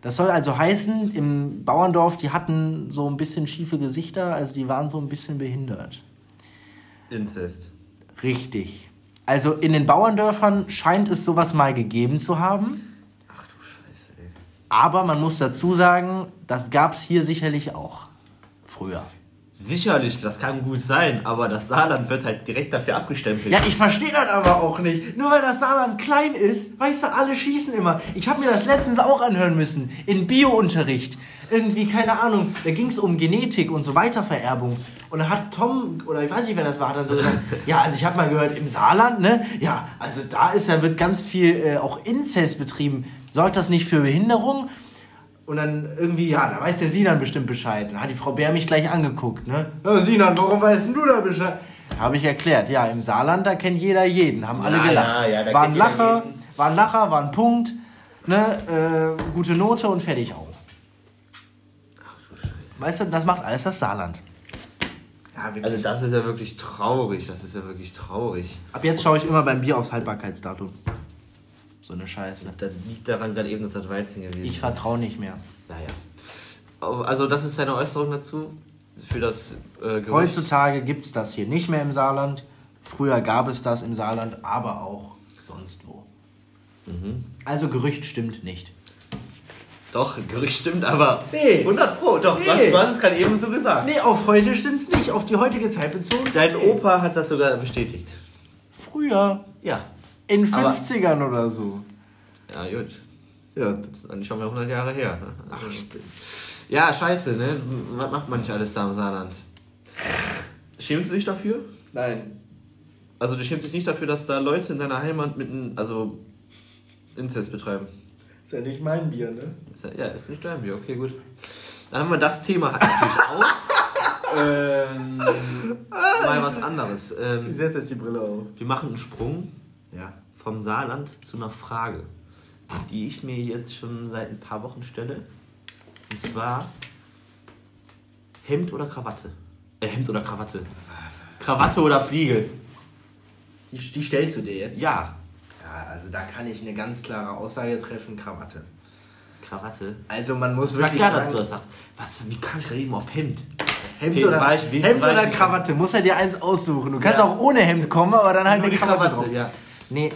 S2: Das soll also heißen, im Bauerndorf, die hatten so ein bisschen schiefe Gesichter, also die waren so ein bisschen behindert.
S1: Inzest.
S2: Richtig. Also in den Bauerndörfern scheint es sowas mal gegeben zu haben.
S1: Ach du Scheiße, ey.
S2: Aber man muss dazu sagen, das gab es hier sicherlich auch. Früher.
S1: Sicherlich, das kann gut sein, aber das Saarland wird halt direkt dafür abgestempelt.
S2: Ja, ich verstehe das aber auch nicht. Nur weil das Saarland klein ist, weißt du, alle schießen immer. Ich habe mir das letztens auch anhören müssen. In Biounterricht. Irgendwie, keine Ahnung, da ging es um Genetik und so Weitervererbung. Und da hat Tom, oder ich weiß nicht, wer das war, hat dann so gesagt, (laughs) ja, also ich habe mal gehört, im Saarland, ne, ja, also da ist ja, wird ganz viel äh, auch Inzest betrieben. Sorgt das nicht für Behinderung? Und dann irgendwie, ja, da weiß der Sinan bestimmt Bescheid. Dann hat die Frau Bär mich gleich angeguckt, ne? Ja, Sinan, warum weißt denn du da Bescheid? Habe ich erklärt, ja, im Saarland, da kennt jeder jeden, haben alle
S1: Ja,
S2: gelacht.
S1: ja, ja, da
S2: war ein Lacher, war ein Lacher, war ein Punkt, ne, äh, gute Note und fertig auch.
S1: Ach du Scheiße.
S2: Weißt du, das macht alles das Saarland.
S1: Also das ist ja wirklich traurig, das ist ja wirklich traurig.
S2: Ab jetzt schaue ich immer beim Bier aufs Haltbarkeitsdatum. So eine Scheiße.
S1: Das liegt daran gerade eben, dass das Weizen gewesen
S2: Ich
S1: ist.
S2: vertraue nicht mehr.
S1: Naja. Also das ist seine Äußerung dazu. Für das äh, Gerücht.
S2: Heutzutage gibt es das hier nicht mehr im Saarland. Früher gab es das im Saarland, aber auch sonst wo.
S1: Mhm.
S2: Also Gerücht stimmt nicht.
S1: Doch, Gerücht stimmt, aber
S2: Nee.
S1: 100 Pro, doch, du,
S2: Nee.
S1: hast, du hast es gerade eben so gesagt.
S2: Nee, auf heute stimmt's nicht. Auf die heutige Zeit bezogen.
S1: Dein. Opa hat das sogar bestätigt.
S2: Früher.
S1: Ja.
S2: In
S1: Aber-
S2: 50ern oder so.
S1: Ja, gut.
S2: Ja.
S1: Das ist eigentlich schon mal 100 Jahre her. Ne?
S2: Ach, ich bin.
S1: Ja, scheiße, ne? Was macht man nicht alles da im Saarland? Schämst du dich dafür?
S2: Nein.
S1: Also du schämst dich nicht dafür, dass da Leute in deiner Heimat mit einem, also Inzest betreiben?
S2: Ist ja nicht mein Bier, ne?
S1: Ist ja, ja, ist nicht dein Bier, okay, gut. Dann haben wir das Thema natürlich (laughs) auch. ähm, mal was anderes. Ähm,
S2: setze jetzt die Brille auf.
S1: wir machen einen Sprung
S2: Ja.
S1: vom Saarland zu einer Frage, die ich mir jetzt schon seit ein paar Wochen stelle. Und zwar Hemd oder Krawatte? Äh, Hemd oder Krawatte? Krawatte oder Fliege?
S2: Die, die stellst du dir jetzt?
S1: Ja,
S2: Ja, also da kann ich eine ganz klare Aussage treffen: Krawatte.
S1: Krawatte.
S2: Also man muss
S1: War
S2: wirklich.
S1: klar, dass
S2: sagen,
S1: du das sagst. Was, wie kam ich gerade eben auf Hemd?
S2: Hemd
S1: Okay,
S2: oder,
S1: war ich-
S2: Hemd
S1: war
S2: oder Krawatte, muss er dir eins aussuchen. Du kannst
S1: Ja.
S2: auch ohne Hemd kommen, aber dann halt
S1: Nur
S2: eine
S1: die
S2: Krawatte,
S1: Krawatte,
S2: drauf.
S1: ja.
S2: Nee,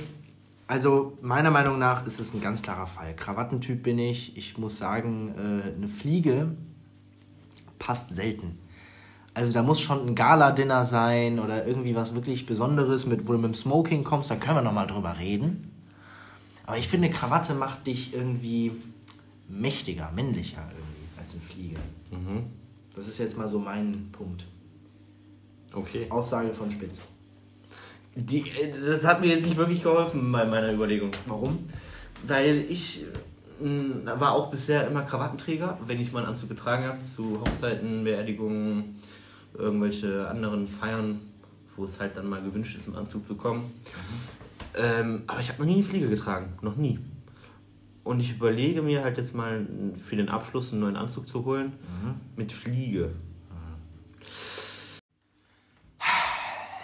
S2: also meiner Meinung nach ist es ein ganz klarer Fall. Krawattentyp bin ich. Ich muss sagen, äh, eine Fliege passt selten. Also da muss schon ein Gala-Dinner sein oder irgendwie was wirklich Besonderes, mit, wo du mit dem Smoking kommst, da können wir nochmal drüber reden. Aber ich finde, Krawatte macht dich irgendwie mächtiger, männlicher irgendwie als eine Fliege.
S1: Mhm.
S2: Das ist jetzt mal so mein Punkt.
S1: Okay.
S2: Aussage von Spitz.
S1: Die, äh, das hat mir jetzt nicht wirklich geholfen bei meiner Überlegung.
S2: Warum?
S1: Weil ich mh, war auch bisher immer Krawattenträger, wenn ich mal einen Anzug getragen habe, zu Hochzeiten, Beerdigungen, irgendwelche anderen Feiern, wo es halt dann mal gewünscht ist, im Anzug zu kommen. Ähm, aber ich habe noch nie eine Fliege getragen, noch nie. Und ich überlege mir halt jetzt mal für den Abschluss einen neuen Anzug zu holen mit Fliege.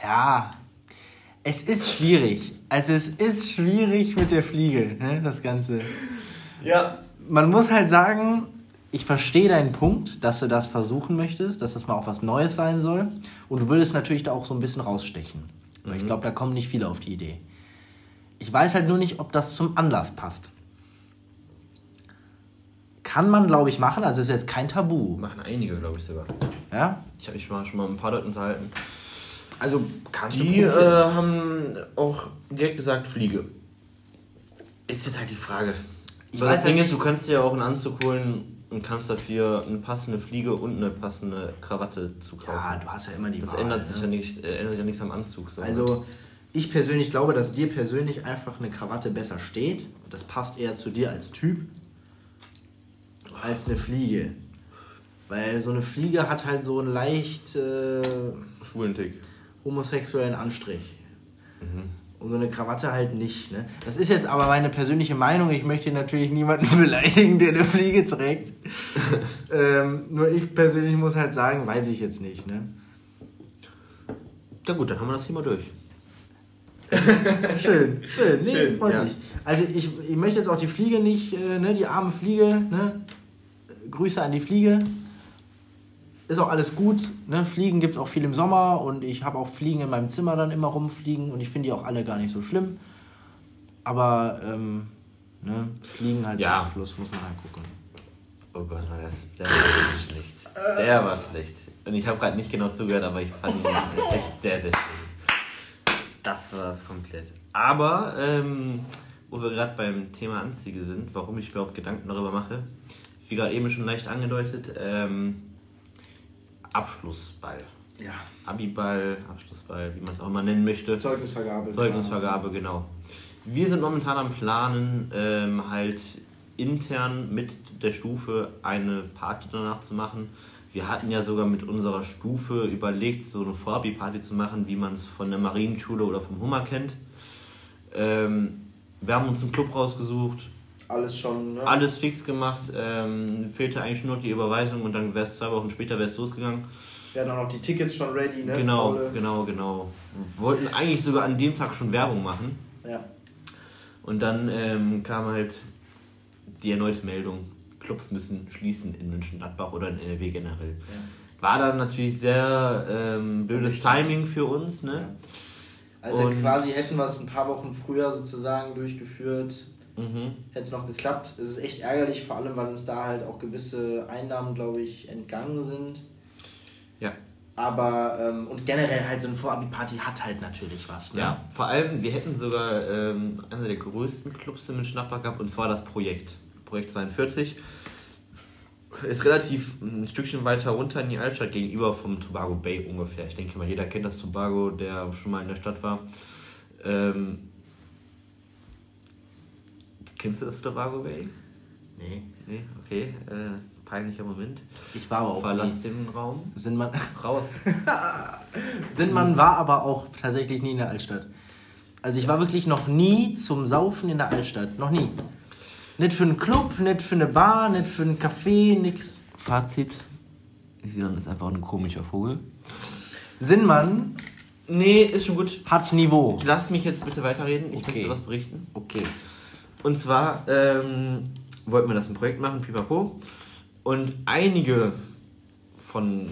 S2: Ja, es ist schwierig. Also es ist schwierig mit der Fliege, ne, das Ganze.
S1: Ja.
S2: Man muss halt sagen, ich verstehe deinen Punkt, dass du das versuchen möchtest, dass das mal auch was Neues sein soll. Und du würdest natürlich da auch so ein bisschen rausstechen. Aber ich glaube, da kommen nicht viele auf die Idee. Ich weiß halt nur nicht, ob das zum Anlass passt. Kann man, glaube ich, machen. Also es ist jetzt kein Tabu.
S1: Machen einige, glaube ich sogar.
S2: Ja?
S1: Ich habe mich mal schon mal mit ein paar Leuten unterhalten.
S2: Also kannst
S1: Die
S2: du
S1: äh, haben auch direkt gesagt Fliege. Ist jetzt halt die Frage.
S2: Ich
S1: Weil das Ding
S2: halt
S1: ist, du kannst dir auch einen Anzug holen und kannst dafür eine passende Fliege und eine passende Krawatte zu kaufen.
S2: Ja, du hast ja immer die
S1: das
S2: Wahl,
S1: ändert
S2: ne?
S1: sich ja nicht, äh, ändert ja nichts am Anzug. So.
S2: Also, ich persönlich glaube, dass dir persönlich einfach eine Krawatte besser steht. Das passt eher zu dir als Typ als eine Fliege. Weil so eine Fliege hat halt so einen leicht äh,
S1: schwulen Tick.
S2: Homosexuellen Anstrich. Und so eine Krawatte halt nicht. Ne? Das ist jetzt aber meine persönliche Meinung. Ich möchte natürlich niemanden (laughs) beleidigen, der eine Fliege trägt. (laughs) ähm, nur ich persönlich muss halt sagen, weiß ich jetzt nicht. Ne?
S1: Ja gut, dann haben wir das Thema durch. (laughs)
S2: schön, schön. Nee,
S1: Schön,
S2: freut
S1: ja.
S2: mich. Also ich, ich möchte jetzt auch die Fliege nicht, äh, ne, die arme Fliege, ne? Grüße an die Fliege. Ist auch alles gut. Ne? Fliegen gibt es auch viel im Sommer und ich habe auch Fliegen in meinem Zimmer dann immer rumfliegen und ich finde die auch alle gar nicht so schlimm. Aber ähm, ne? Fliegen halt
S1: Ja.
S2: zum Abschluss muss man halt gucken.
S1: Oh Gott, war das, der war schlecht. Der war schlecht. Und ich habe gerade nicht genau zugehört, aber ich fand ihn echt sehr, sehr schlecht. Das war es komplett. Aber, ähm, wo wir gerade beim Thema Anzüge sind, warum ich überhaupt Gedanken darüber mache, wie gerade eben schon leicht angedeutet, ähm, Abschlussball.
S2: Ja.
S1: Abiball, Abschlussball, wie man es auch immer nennen möchte.
S2: Zeugnisvergabe.
S1: Zeugnisvergabe, genau. Wir sind momentan am Planen, ähm, halt intern mit der Stufe eine Party danach zu machen. Wir hatten ja sogar mit unserer Stufe überlegt, so eine Vorabi-Party zu machen, wie man es von der Marienschule oder vom Hummer kennt. Ähm, wir haben uns einen Club rausgesucht,
S2: Alles schon, ne?
S1: alles fix gemacht, ähm, fehlte eigentlich nur noch die Überweisung und dann wäre es zwei Wochen später wär's losgegangen.
S2: Wir hatten auch noch die Tickets schon ready, ne?
S1: Genau,
S2: Paule?
S1: genau, genau. Wir wollten eigentlich sogar an dem Tag schon Werbung machen.
S2: Ja.
S1: Und dann ähm, kam halt die erneute Meldung, Clubs müssen schließen in München-Gladbach oder in NRW generell. War dann natürlich sehr ähm, blödes Timing für uns, ne?
S2: Also
S1: Und-
S2: quasi hätten wir es ein paar Wochen früher sozusagen durchgeführt,
S1: Mhm.
S2: hätte es noch geklappt. Es ist echt ärgerlich, vor allem weil uns da halt auch gewisse Einnahmen, glaube ich, entgangen sind.
S1: Ja.
S2: Aber, ähm, und generell halt so eine Vorabi-Party hat halt natürlich was, ne?
S1: ja, vor allem, wir hätten sogar ähm, einer der größten Clubs in München-Gladbach gehabt, und zwar das Projekt. Projekt 42. Ist relativ ein Stückchen weiter runter in die Altstadt gegenüber vom Tobago Bay ungefähr. Ich denke mal, jeder kennt das Tobago, der schon mal in der Stadt war. Ähm, kennst du das Tobago Bay?
S2: Nee.
S1: Nee, okay. Äh, peinlicher Moment.
S2: Ich war aber auch
S1: Verlass
S2: nie.
S1: den Raum.
S2: Sind man,
S1: Raus. (laughs)
S2: sind man war aber auch tatsächlich nie in der Altstadt. Also ich war wirklich noch nie zum Saufen in der Altstadt. Noch nie. Nicht für einen Club, nicht für eine Bar, nicht für einen Café, nix.
S1: Fazit. Sinan ist einfach ein komischer Vogel.
S2: Sinnmann
S1: Nee, ist schon gut.
S2: hat Niveau.
S1: Lass mich jetzt bitte weiterreden. Ich
S2: Okay.
S1: möchte was berichten.
S2: Okay.
S1: Und zwar ähm, wollten wir das ein Projekt machen, pipapo. Und einige von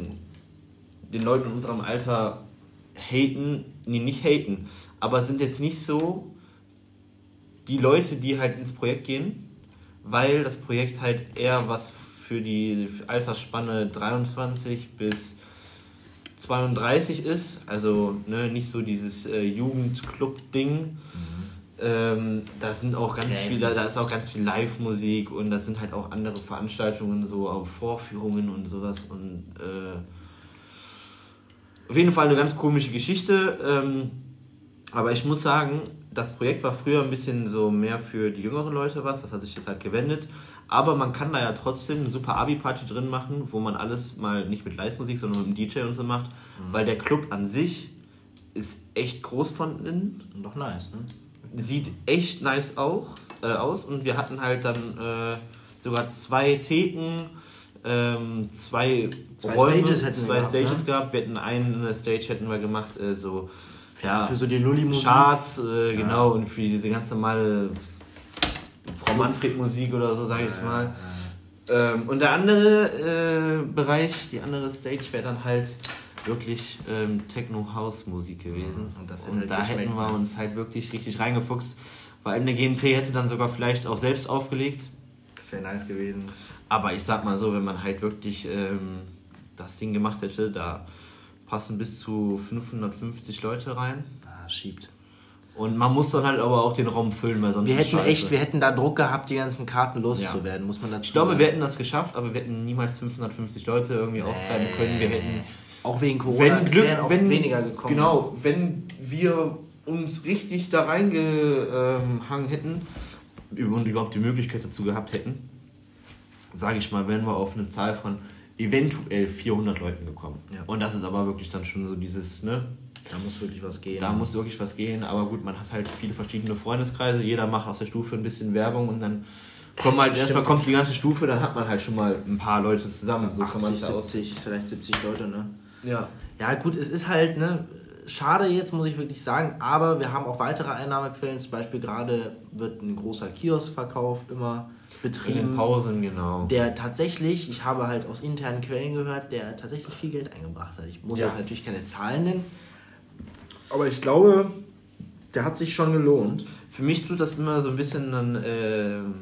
S1: den Leuten in unserem Alter haten, nee, nicht haten, aber sind jetzt nicht so die Leute, die halt ins Projekt gehen, weil das Projekt halt eher was für die Altersspanne 23 bis 32 ist, also ne, nicht so dieses äh, Jugendclub-Ding. Ähm, da sind auch ganz
S2: Gräfen.
S1: viele, da ist auch ganz viel Live-Musik und das sind halt auch andere Veranstaltungen, so auch Vorführungen und sowas und äh, auf jeden Fall eine ganz komische Geschichte. Ähm, aber ich muss sagen, das Projekt war früher ein bisschen so mehr für die jüngeren Leute was, das hat sich jetzt halt gewendet. Aber man kann da ja trotzdem eine super Abi-Party drin machen, wo man alles mal nicht mit Live-Musik, sondern mit dem DJ und so macht. Weil der Club an sich ist echt groß von innen
S2: Doch nice, ne?
S1: Sieht echt nice auch, äh, aus und wir hatten halt dann äh, sogar zwei Theken, ähm, zwei,
S2: Zwei
S1: Räume,
S2: Stages hätten wir
S1: zwei
S2: gehabt,
S1: Stages
S2: ne?
S1: gehabt. Wir hätten eine Stage hätten wir gemacht, äh, so ja,
S2: Für so die Lulli-Musik.
S1: Charts, äh, genau und für diese ganz normale Frau Manfred Musik oder so sage ich es mal. Ähm, und der andere äh, Bereich, die andere Stage wäre dann halt wirklich ähm, Techno-House-Musik gewesen.
S2: Und das
S1: Und da hätten wir uns halt wirklich richtig reingefuchst. Vor allem der GMT hätte dann sogar vielleicht auch selbst aufgelegt.
S2: Das wäre nice gewesen.
S1: Aber ich sag mal so, wenn man halt wirklich ähm, das Ding gemacht hätte, da passen bis zu 550 Leute rein.
S2: Ah, schiebt.
S1: Und man muss dann halt aber auch den Raum füllen, weil sonst
S2: Wir hätten
S1: scheiße.
S2: echt, wir hätten da Druck gehabt, die ganzen Karten loszuwerden, muss man dazu
S1: Ich glaube,
S2: sagen.
S1: wir hätten das geschafft, aber wir hätten niemals 550 Leute irgendwie auftreiben können. Wir hätten
S2: Auch wegen Corona
S1: wenn Glück,
S2: wären auch
S1: wenn,
S2: weniger gekommen.
S1: Genau, wenn wir uns richtig da reingehangen hätten und überhaupt die Möglichkeit dazu gehabt hätten, sage ich mal, wären wir auf eine Zahl von eventuell 400 Leuten gekommen.
S2: Ja.
S1: Und das ist aber wirklich dann schon so dieses, ne,
S2: Da muss wirklich was gehen.
S1: da muss wirklich was gehen. Aber gut, man hat halt viele verschiedene Freundeskreise, jeder macht aus der Stufe ein bisschen Werbung und dann kommen halt, erstmal kommt die ganze Stufe, dann hat man halt schon mal ein paar Leute zusammen. So kann man
S2: 80,
S1: es ja aus.
S2: 70, vielleicht 70 Leute, ne?
S1: Ja.
S2: Ja, gut, es ist halt, ne, schade jetzt, muss ich wirklich sagen. Aber wir haben auch weitere Einnahmequellen. Zum Beispiel gerade wird ein großer Kioskverkauf immer betrieben.
S1: In den Pausen, genau.
S2: Der tatsächlich, ich habe halt aus internen Quellen gehört, der tatsächlich viel Geld eingebracht hat. Ich muss
S1: Ja.
S2: jetzt natürlich keine Zahlen nennen. Aber ich glaube, der hat sich schon gelohnt.
S1: Für mich tut das immer so ein bisschen dann äh, ein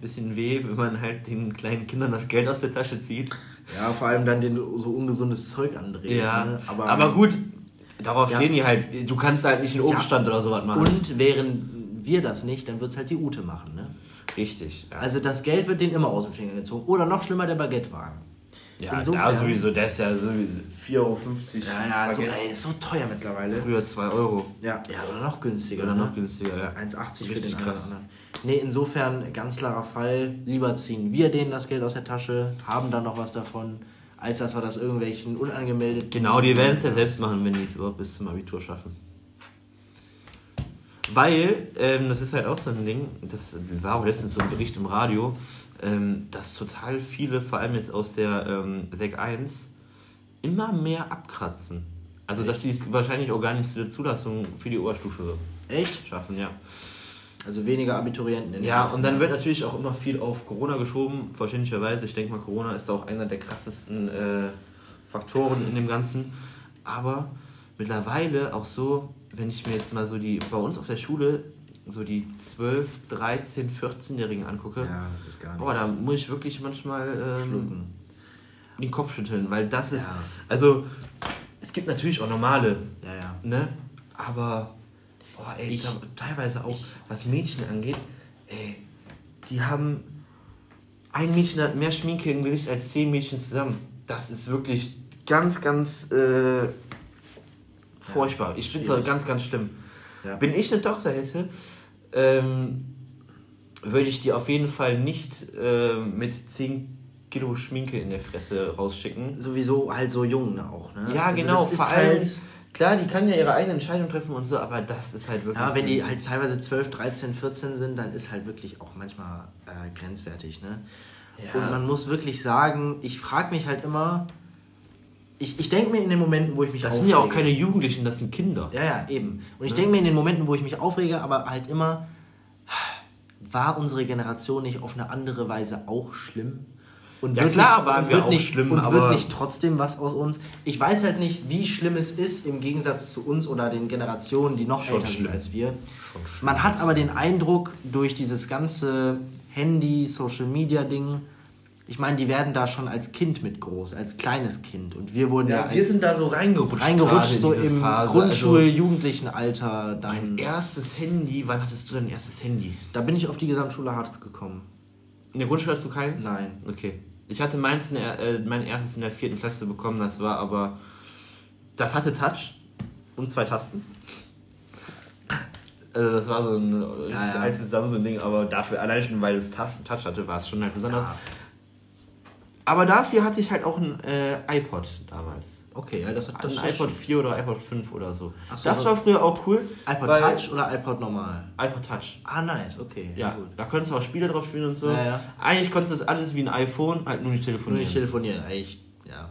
S1: bisschen weh, wenn man halt den kleinen Kindern das Geld aus der Tasche zieht.
S2: Ja, vor allem dann den so ungesundes Zeug andrehen.
S1: Ja,
S2: ne?
S1: aber, gut, darauf
S2: Ja.
S1: stehen die halt. Du kannst halt nicht einen Obststand oder sowas machen.
S2: Und wären wir das nicht, dann wird es halt die Ute machen. Ne?
S1: Richtig. Ja,
S2: Also das Geld wird denen immer aus dem Finger gezogen. Oder noch schlimmer, der Baguettewagen.
S1: ja
S2: insofern-
S1: da sowieso, der ist ja sowieso 4,50 Euro.
S2: Ja, ja, so, ey, ist so teuer mittlerweile.
S1: Früher 2 Euro.
S2: Ja, ja oder noch günstiger.
S1: Oder
S2: ne?
S1: noch günstiger, ja.
S2: 1,80 für den
S1: krass.
S2: anderen. Nee, insofern ganz klarer Fall. Lieber ziehen wir denen das Geld aus der Tasche, haben dann noch was davon, als dass wir das irgendwelchen unangemeldeten.
S1: Genau, die werden es ja selbst machen, wenn die es überhaupt bis zum Abitur schaffen. Weil, ähm, das ist halt auch so ein Ding, das war auch letztens so ein Bericht im Radio, ähm, dass total viele, vor allem jetzt aus der ähm, Sek 1, immer mehr abkratzen. Also, dass sie es wahrscheinlich auch gar nicht zu der Zulassung für die Oberstufe
S2: Echt?
S1: schaffen, ja.
S2: Also weniger Abiturienten in
S1: Ja, und dann wird natürlich auch immer viel auf Corona geschoben, verständlicherweise. Ich denke mal, Corona ist auch einer der krassesten äh, Faktoren in dem Ganzen. Aber mittlerweile auch so, wenn ich mir jetzt mal so die, bei uns auf der Schule, so die 12, 13, 14-Jährigen angucke,
S2: Ja, das ist gar
S1: boah, da
S2: nichts.
S1: muss ich wirklich manchmal ähm, den Kopf schütteln, weil das ist,
S2: Ja.
S1: also, es gibt natürlich auch normale,
S2: Ja, ja.
S1: ne? Aber, boah, ey,
S2: Ich-
S1: ich, teilweise auch, was Mädchen angeht, ey, die haben, ein Mädchen hat mehr Schminke im Gesicht als zehn Mädchen zusammen. Das ist wirklich ganz, ganz äh, furchtbar. Ich finde es ganz, ganz schlimm.
S2: Ja.
S1: Wenn ich eine Tochter hätte, ähm, würde ich die auf jeden Fall nicht äh, mit 10 Kilo Schminke in der Fresse rausschicken.
S2: Sowieso halt so jung auch, ne?
S1: Ja,
S2: Also
S1: genau. Vor allem,
S2: halt.
S1: Klar, die kann ja ihre eigene Entscheidung treffen und so, aber das ist halt wirklich.
S2: Ja, wenn
S1: so-
S2: die halt teilweise 12, 13, 14 sind, dann ist halt wirklich auch manchmal äh, grenzwertig, ne?
S1: Ja.
S2: Und man muss wirklich sagen, ich frage mich halt immer, ich, ich denke mir in den Momenten, wo ich mich
S1: Das
S2: aufrege.
S1: sind ja auch keine Jugendlichen, das sind Kinder.
S2: Ja, ja, eben. Und ich denke mir in den Momenten, wo ich mich aufrege, aber halt immer, war unsere Generation nicht auf eine andere Weise auch schlimm? Und
S1: Ja,
S2: wird
S1: klar
S2: nicht,
S1: waren
S2: und
S1: wir
S2: wird
S1: auch
S2: nicht,
S1: schlimm,
S2: Und wird nicht trotzdem was aus uns? Ich weiß halt nicht, wie schlimm es ist im Gegensatz zu uns oder den Generationen, die noch älter sind als wir. Man hat aber den Eindruck, durch dieses ganze Handy, Social Media Ding, ich meine, die werden da schon als Kind mit groß, als kleines Kind. Und wir wurden ja,
S1: Ja,
S2: als
S1: wir sind da so reingerutscht.
S2: reingerutscht,
S1: in
S2: so im
S1: Phase.
S2: Grundschul-,
S1: Also,
S2: jugendlichen Alter. Dann,
S1: mein erstes Handy, wann hattest du dein erstes Handy?
S2: da bin ich auf die Gesamtschule hart gekommen.
S1: In der Grundschule hast du keins?
S2: Nein.
S1: Okay. Ich hatte meins in der, äh, mein erstes in der vierten Klasse bekommen, das war aber. Das hatte Touch und zwei Tasten. Also das war so ein
S2: Ja, ja.
S1: altes Samsung-Ding, aber dafür, allein schon weil es Tas- Touch hatte, war es schon halt besonders.
S2: Ja.
S1: Aber dafür hatte ich halt auch ein äh, iPod damals.
S2: Okay, ja, das, das
S1: ein iPod
S2: schon-
S1: 4 oder iPod 5 oder so.
S2: So,
S1: das
S2: so-
S1: war früher auch cool.
S2: iPod Touch oder iPod normal?
S1: iPod Touch.
S2: Ah, nice, okay.
S1: Ja,
S2: gut.
S1: da konntest du auch Spiele drauf spielen und so.
S2: Ja, ja.
S1: Eigentlich konntest du das alles wie ein iPhone, halt nur nicht
S2: Nur
S1: telefonieren.
S2: nicht telefonieren, eigentlich, ja.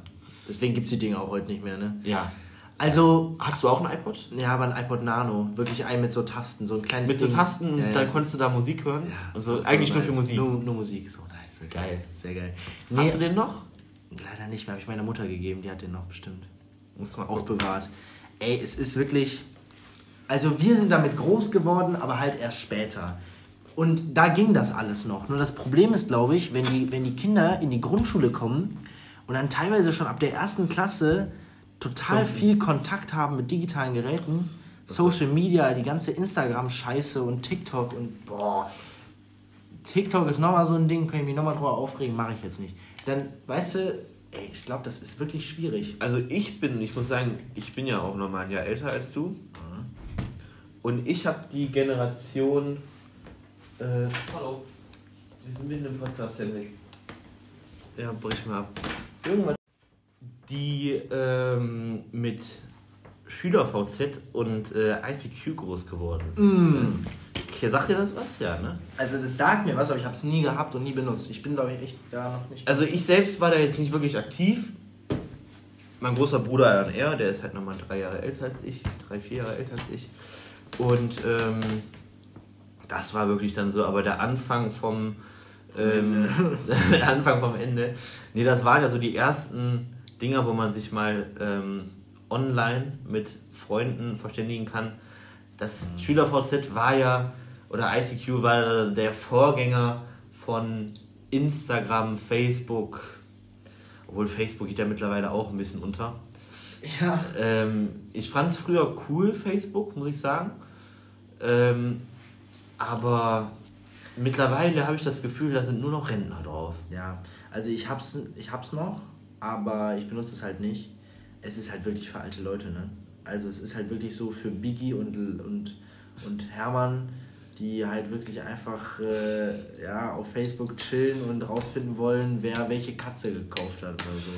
S2: Deswegen gibt es die Dinge auch heute nicht mehr, ne?
S1: ja.
S2: Also,
S1: Hattest du auch ein iPod?
S2: ja, aber ein iPod Nano. Wirklich ein mit so Tasten, so ein kleines
S1: Mit so
S2: Ding.
S1: Tasten,
S2: ja,
S1: dann
S2: so-
S1: konntest du da Musik hören.
S2: ja,
S1: also
S2: so
S1: eigentlich nur
S2: nice.
S1: für Musik.
S2: Nur, nur Musik, so nice.
S1: Geil.
S2: Sehr geil.
S1: Hast du den noch?
S2: Leider nicht mehr, habe ich meiner Mutter gegeben, die hat den noch bestimmt.
S1: Muss gucken.
S2: aufbewahrt. Ey, es ist wirklich. Also wir sind damit groß geworden, aber halt erst später. Und da ging das alles noch. Nur das Problem ist, glaube ich, wenn die, wenn die Kinder in die Grundschule kommen und dann teilweise schon ab der ersten Klasse total viel Kontakt haben mit digitalen Geräten, Social Media, die ganze Instagram-Scheiße und TikTok und boah. TikTok ist nochmal so ein Ding, kann ich mich nochmal drüber aufregen, mache ich jetzt nicht. Dann, weißt du, ey, ich glaube, das ist wirklich schwierig.
S1: Also ich bin, ich muss sagen, ich bin ja auch nochmal ein Jahr älter als du. Und ich habe die Generation. Äh, hallo. Wir sind mitten im Podcast, Henrik. Ja, brich mal ab. Irgendwann. Die ähm, mit SchülerVZ und äh, ICQ groß geworden sind. Okay, sagt dir das was? Ja, ne?
S2: Also das sagt mir was, aber ich habe es nie gehabt und nie benutzt. Ich bin, glaube ich, echt da noch nicht.
S1: Also ich selbst war da jetzt nicht wirklich aktiv. mein großer Bruder dann eher, der ist halt nochmal drei Jahre älter als ich, drei, vier Jahre älter als ich. Und ähm, das war wirklich dann so, aber der Anfang vom ähm, (laughs) der Anfang vom Ende. Nee, das waren ja so die ersten Dinger, wo man sich mal ähm, online mit Freunden verständigen kann. Das mhm. SchülerVZ war ja, oder ICQ war der Vorgänger von Instagram, Facebook, obwohl Facebook geht ja mittlerweile auch ein bisschen unter. Ja. Ähm, ich fand es früher cool, Facebook, muss ich sagen. Ähm, aber mittlerweile habe ich das Gefühl, da sind nur noch Rentner drauf.
S2: Ja, also ich hab's, ich hab's noch, aber ich benutze es halt nicht. Es ist halt wirklich für alte Leute, ne? Also es ist halt wirklich so für Biggie und, und, und Hermann, die halt wirklich einfach äh, ja, auf Facebook chillen und rausfinden wollen, wer welche Katze gekauft hat oder so.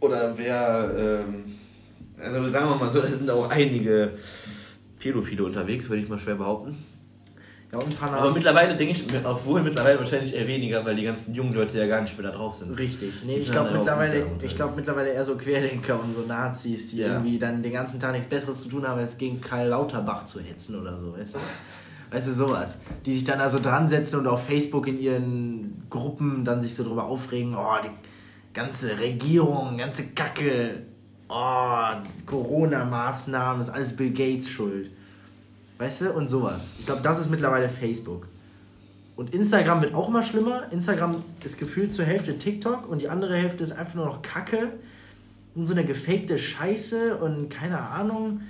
S1: Oder wer, ähm, also sagen wir mal so, da sind auch einige Pädophile unterwegs, würde ich mal schwer behaupten. Ja, und ein paar Aber mittlerweile denke ich, obwohl mittlerweile wahrscheinlich eher weniger, weil die ganzen jungen Leute ja gar nicht mehr da drauf sind.
S2: Richtig. Nee, ich glaube mittlerweile, glaub, mittlerweile eher so Querdenker und so Nazis, die ja. irgendwie dann den ganzen Tag nichts Besseres zu tun haben, als gegen Karl Lauterbach zu hetzen oder so, weißt du? Weißt du, sowas. Die sich dann also dran setzen und auf Facebook in ihren Gruppen dann sich so drüber aufregen, oh, die ganze Regierung, ganze Kacke, oh, Corona-Maßnahmen, ist alles Bill Gates schuld. Weißt du? Und sowas. Ich glaube, das ist mittlerweile Facebook. Und Instagram wird auch immer schlimmer. Instagram ist gefühlt zur Hälfte TikTok und die andere Hälfte ist einfach nur noch Kacke und so eine gefakte Scheiße und keine Ahnung.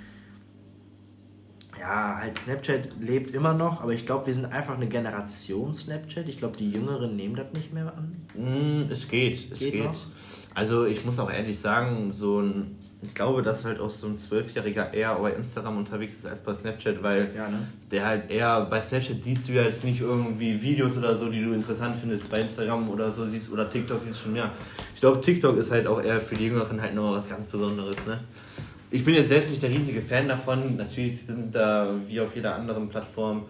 S2: Ja, halt Snapchat lebt immer noch, aber ich glaube, wir sind einfach eine Generation Snapchat. Ich glaube, die Jüngeren nehmen das nicht mehr an.
S1: Mm, es geht, es geht. geht. Also ich muss auch ehrlich sagen, so ein ich glaube, dass halt auch so ein Zwölfjähriger eher bei Instagram unterwegs ist als bei Snapchat, weil ja, ne? der halt eher, bei Snapchat siehst du ja jetzt nicht irgendwie Videos oder so, die du interessant findest, bei Instagram oder so siehst oder TikTok siehst du schon mehr. Ich glaube, TikTok ist halt auch eher für die Jüngeren halt nochmal was ganz Besonderes, ne? Ich bin jetzt selbst nicht der riesige Fan davon. Natürlich sind da, wie auf jeder anderen Plattform,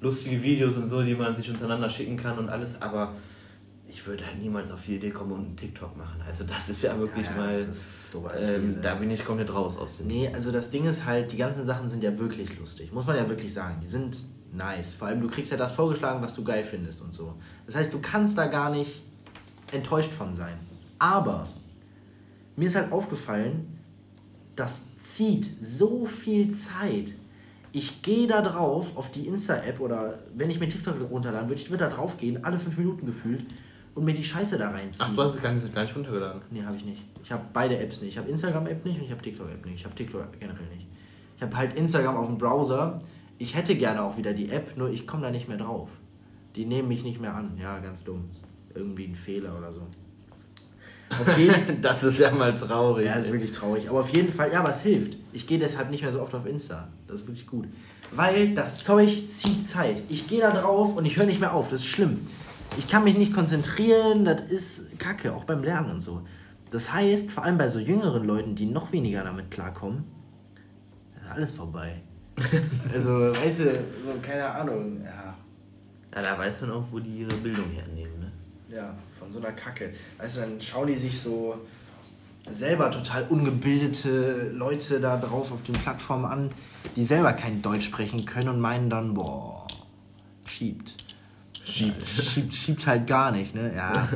S1: lustige Videos und so, die man sich untereinander schicken kann und alles, aber ich würde halt niemals auf die Idee kommen und einen TikTok machen. Also das ist ja wirklich ja, mal, ähm, da bin ich komplett raus aus
S2: dem. Nee, also das Ding ist halt, die ganzen Sachen sind ja wirklich lustig, muss man ja wirklich sagen. Die sind nice. Vor allem, du kriegst ja das vorgeschlagen, was du geil findest und so. Das heißt, du kannst da gar nicht enttäuscht von sein. Aber mir ist halt aufgefallen, das zieht so viel Zeit. Ich gehe da drauf auf die Insta-App oder wenn ich mir TikTok runterladen würde, ich würde da drauf gehen, alle fünf Minuten gefühlt und mir die Scheiße da reinziehen.
S1: Ach, du hast es gar nicht, gar nicht runtergeladen?
S2: Nee, habe ich nicht. Ich habe beide Apps nicht. Ich habe Instagram-App nicht und ich habe TikTok-App nicht. Ich habe TikTok generell nicht. Ich habe halt Instagram auf dem Browser. Ich hätte gerne auch wieder die App, nur ich komme da nicht mehr drauf. Die nehmen mich nicht mehr an. Ja, ganz dumm. Irgendwie ein Fehler oder so. (laughs)
S1: das ist ja mal traurig.
S2: Ja, das ist wirklich traurig. Aber auf jeden Fall, ja, was hilft. Ich gehe deshalb nicht mehr so oft auf Insta. Das ist wirklich gut. Weil das Zeug zieht Zeit. Ich gehe da drauf und ich höre nicht mehr auf. Das ist schlimm ich kann mich nicht konzentrieren, das ist Kacke, auch beim Lernen und so. Das heißt, vor allem bei so jüngeren Leuten, die noch weniger damit klarkommen, ist alles vorbei. (laughs) also, weißt du, so, keine Ahnung, ja.
S1: Ja, da weiß man auch, wo die ihre Bildung hernehmen, ne?
S2: Ja, von so einer Kacke. Du, dann schauen die sich so selber total ungebildete Leute da drauf auf den Plattformen an, die selber kein Deutsch sprechen können und meinen dann, boah, schiebt. Schiebt. schiebt. Schiebt halt gar nicht, ne? Ja.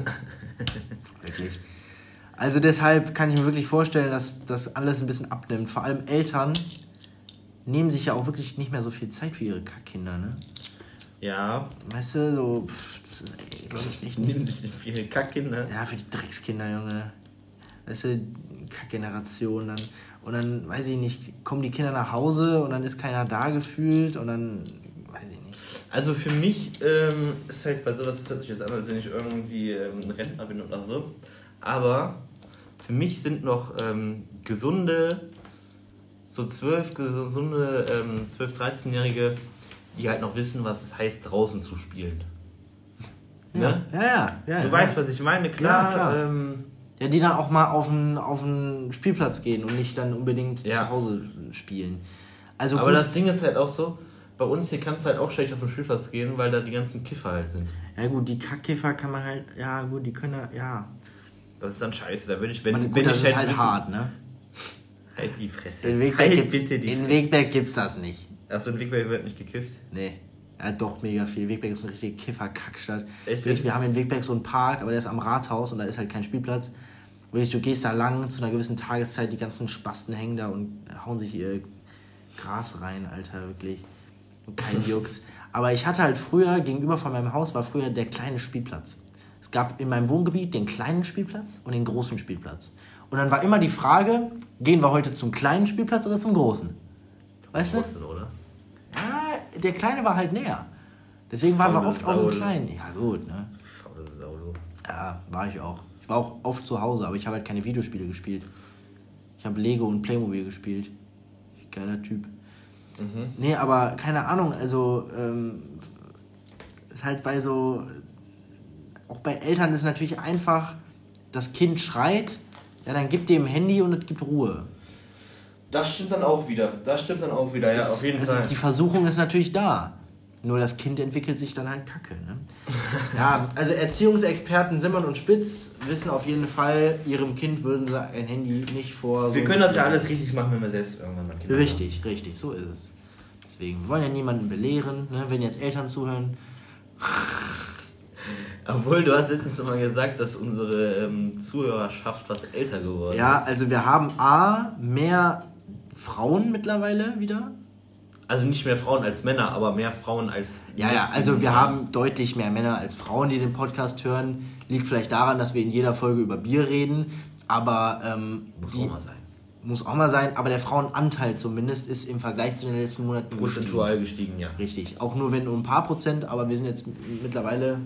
S2: (laughs) wirklich. Also deshalb kann ich mir wirklich vorstellen, dass das alles ein bisschen abnimmt. Vor allem Eltern nehmen sich ja auch wirklich nicht mehr so viel Zeit für ihre Kinder, ne? Ja. Weißt du, so, pff, das ist, glaube ich, echt nicht. Nehmen sich nicht für ihre Kackkinder? Ja, für die Dreckskinder, Junge. Weißt du, Kackgeneration dann. Und dann, weiß ich nicht, kommen die Kinder nach Hause und dann ist keiner da gefühlt und dann
S1: also für mich ähm, ist halt bei sowas hört sich jetzt an, als wenn ich irgendwie ähm, ein Rentner bin oder so. Aber für mich sind noch ähm, gesunde, so zwölf gesunde, ähm, 12, 13-Jährige, die halt noch wissen, was es heißt, draußen zu spielen. Ja, ne? ja, ja, ja. Du ja. weißt, was ich meine, klar. Ja, klar.
S2: Ähm, ja, die dann auch mal auf den, auf den Spielplatz gehen und nicht dann unbedingt ja. zu Hause spielen.
S1: Also Aber gut. das Ding ist halt auch so, bei uns hier kannst du halt auch schlecht auf den Spielplatz gehen, weil da die ganzen Kiffer halt sind.
S2: Ja gut, die Kackkiffer kann man halt, ja gut, die können ja,
S1: Das ist dann scheiße. Da würde ich, wenn,
S2: Man,
S1: wenn
S2: gut, das
S1: ich
S2: ist halt
S1: wissen-
S2: hart, ne?
S1: Halt die Fresse.
S2: In Wegberg,
S1: halt
S2: gibt's,
S1: bitte die
S2: in Wegberg gibt's das nicht.
S1: Achso, in Wegberg wird nicht gekifft.
S2: Nee. Ja, doch, mega viel. Wegberg ist eine richtige Kiffer-Kackstadt.
S1: Echt?
S2: Wirklich, Wir haben in Wegberg so einen Park, aber der ist am Rathaus und da ist halt kein Spielplatz. Wirklich, du gehst da lang zu einer gewissen Tageszeit, die ganzen Spasten hängen da und hauen sich ihr Gras rein, Alter, wirklich. Und kein (laughs) juckt. Aber ich hatte halt früher, gegenüber von meinem Haus, war früher der kleine Spielplatz. Es gab in meinem Wohngebiet den kleinen Spielplatz und den großen Spielplatz. Und dann war immer die Frage, gehen wir heute zum kleinen Spielplatz oder zum großen? Weißt du? Der Kleine war halt näher. Deswegen waren wir oft auch
S1: Sau.
S2: im Kleinen. Ja, gut, ne?
S1: Faule Sau, du.
S2: Ja, war ich auch. Ich war auch oft zu Hause, aber ich habe halt keine Videospiele gespielt. Ich habe Lego und Playmobil gespielt. Geiler Typ.
S1: Mhm.
S2: Nee, aber keine Ahnung, also ähm, ist halt bei so, auch bei Eltern ist natürlich einfach, das Kind schreit, ja, dann gibt dem Handy und es gibt Ruhe.
S1: Das stimmt dann auch wieder. Das stimmt dann auch wieder, ja,
S2: Es-
S1: auf jeden
S2: es,
S1: Fall.
S2: Die Versuchung ist natürlich da. Nur das Kind entwickelt sich dann halt kacke. Ne? (laughs) ja, also Erziehungsexperten Simmern und Spitz wissen auf jeden Fall, ihrem Kind würden sie ein Handy nicht vor. so
S1: Wir können das ja alles richtig machen, wenn wir selbst irgendwann mal Kinder
S2: Richtig, richtig, so ist es. Deswegen, wir wollen ja niemanden belehren, ne? wenn jetzt Eltern zuhören.
S1: haben. (laughs) Obwohl, du hast letztens nochmal gesagt, dass unsere ähm, Zuhörerschaft was älter geworden
S2: Ja,
S1: ist.
S2: also wir haben A, mehr Frauen mittlerweile wieder.
S1: Also nicht mehr Frauen als Männer, aber mehr Frauen als.
S2: Ja, ja,
S1: als
S2: also wir haben deutlich mehr Männer als Frauen, die den Podcast hören. Liegt vielleicht daran, dass wir in jeder Folge über Bier reden, aber ähm,
S1: Muss auch mal sein.
S2: muss auch mal sein. Aber der Frauenanteil zumindest ist im Vergleich zu den letzten Monaten gestiegen.
S1: Prozentual gestiegen, ja.
S2: Richtig, auch nur wenn um ein paar Prozent, aber wir sind jetzt mittlerweile.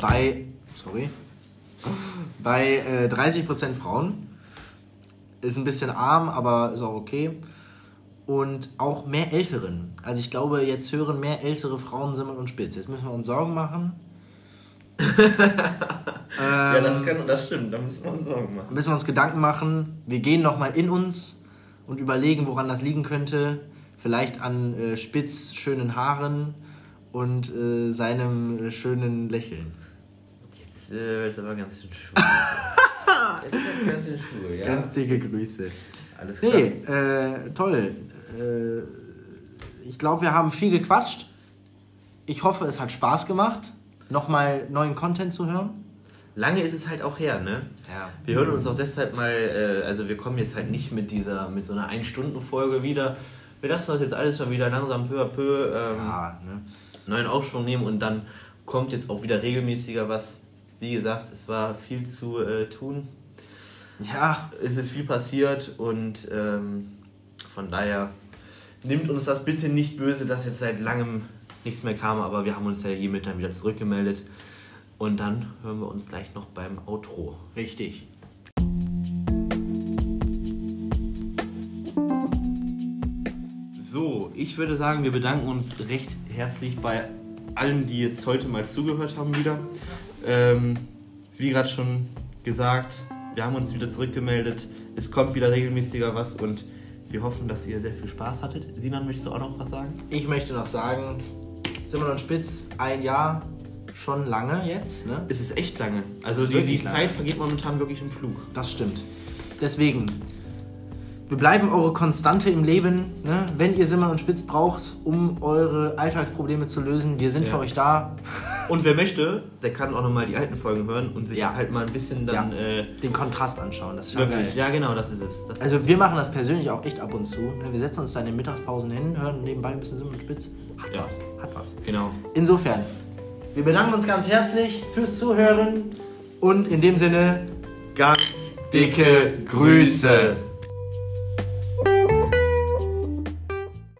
S2: Bei, sorry, bei äh, 30% Frauen. Ist ein bisschen arm, aber ist auch okay. Und auch mehr Älteren. Also ich glaube, jetzt hören mehr ältere Frauen Simmern und Spitz. Jetzt müssen wir uns Sorgen machen. (laughs)
S1: ja, das, kann, das stimmt, da müssen wir uns Sorgen machen.
S2: müssen wir uns Gedanken machen. Wir gehen nochmal in uns und überlegen, woran das liegen könnte. Vielleicht an äh, Spitz schönen Haaren und äh, seinem äh, schönen Lächeln.
S1: Jetzt äh, es aber ganz schön schwul. Wird (laughs) ganz schön schwul, ja.
S2: Ganz dicke Grüße.
S1: Alles klar.
S2: Nee, äh, toll. Äh, ich glaube, wir haben viel gequatscht. Ich hoffe, es hat Spaß gemacht, nochmal neuen Content zu hören.
S1: Lange ist es halt auch her, ne?
S2: Ja.
S1: Wir hören uns auch deshalb mal, äh, also wir kommen jetzt halt nicht mit dieser, mit so einer Ein-Stunden-Folge wieder. Wir lassen das jetzt alles mal wieder langsam peu à peu ähm,
S2: Ja, ne?
S1: neuen Aufschwung nehmen und dann kommt jetzt auch wieder regelmäßiger was. Wie gesagt, es war viel zu äh, tun.
S2: Ja,
S1: Es ist viel passiert und ähm, von daher nimmt uns das bitte nicht böse, dass jetzt seit langem nichts mehr kam, aber wir haben uns ja hiermit dann wieder zurückgemeldet. Und dann hören wir uns gleich noch beim Outro.
S2: richtig.
S1: So, ich würde sagen, wir bedanken uns recht herzlich bei allen, die jetzt heute mal zugehört haben wieder. Ähm, wie gerade schon gesagt, wir haben uns wieder zurückgemeldet. Es kommt wieder regelmäßiger was und wir hoffen, dass ihr sehr viel Spaß hattet. Sinan, möchtest du auch noch was sagen?
S2: Ich möchte noch sagen, Simon und Spitz, ein Jahr, schon lange jetzt, ne?
S1: Es ist echt lange. Also die, die
S2: lange.
S1: Zeit vergeht momentan wirklich im Flug.
S2: Das stimmt. Deswegen, wir bleiben eure Konstante im Leben. Ne? Wenn ihr Simon und Spitz braucht, um eure Alltagsprobleme zu lösen, wir sind
S1: Ja.
S2: für euch da.
S1: Und wer möchte, der kann auch nochmal die alten Folgen hören und sich
S2: Ja.
S1: halt mal ein bisschen dann
S2: Ja.
S1: äh,
S2: Den Kontrast anschauen. Das ist
S1: wirklich. Ja, genau, das ist es. Das
S2: Also
S1: ist
S2: wir machen das persönlich auch echt ab und zu. ne? Wir setzen uns da in den Mittagspausen hin, hören nebenbei ein bisschen Simon und Spitz. Hat
S1: Ja.
S2: was, hat was.
S1: genau.
S2: Insofern, wir bedanken uns ganz herzlich fürs Zuhören und in dem Sinne
S1: Ganz
S2: dicke Grüße.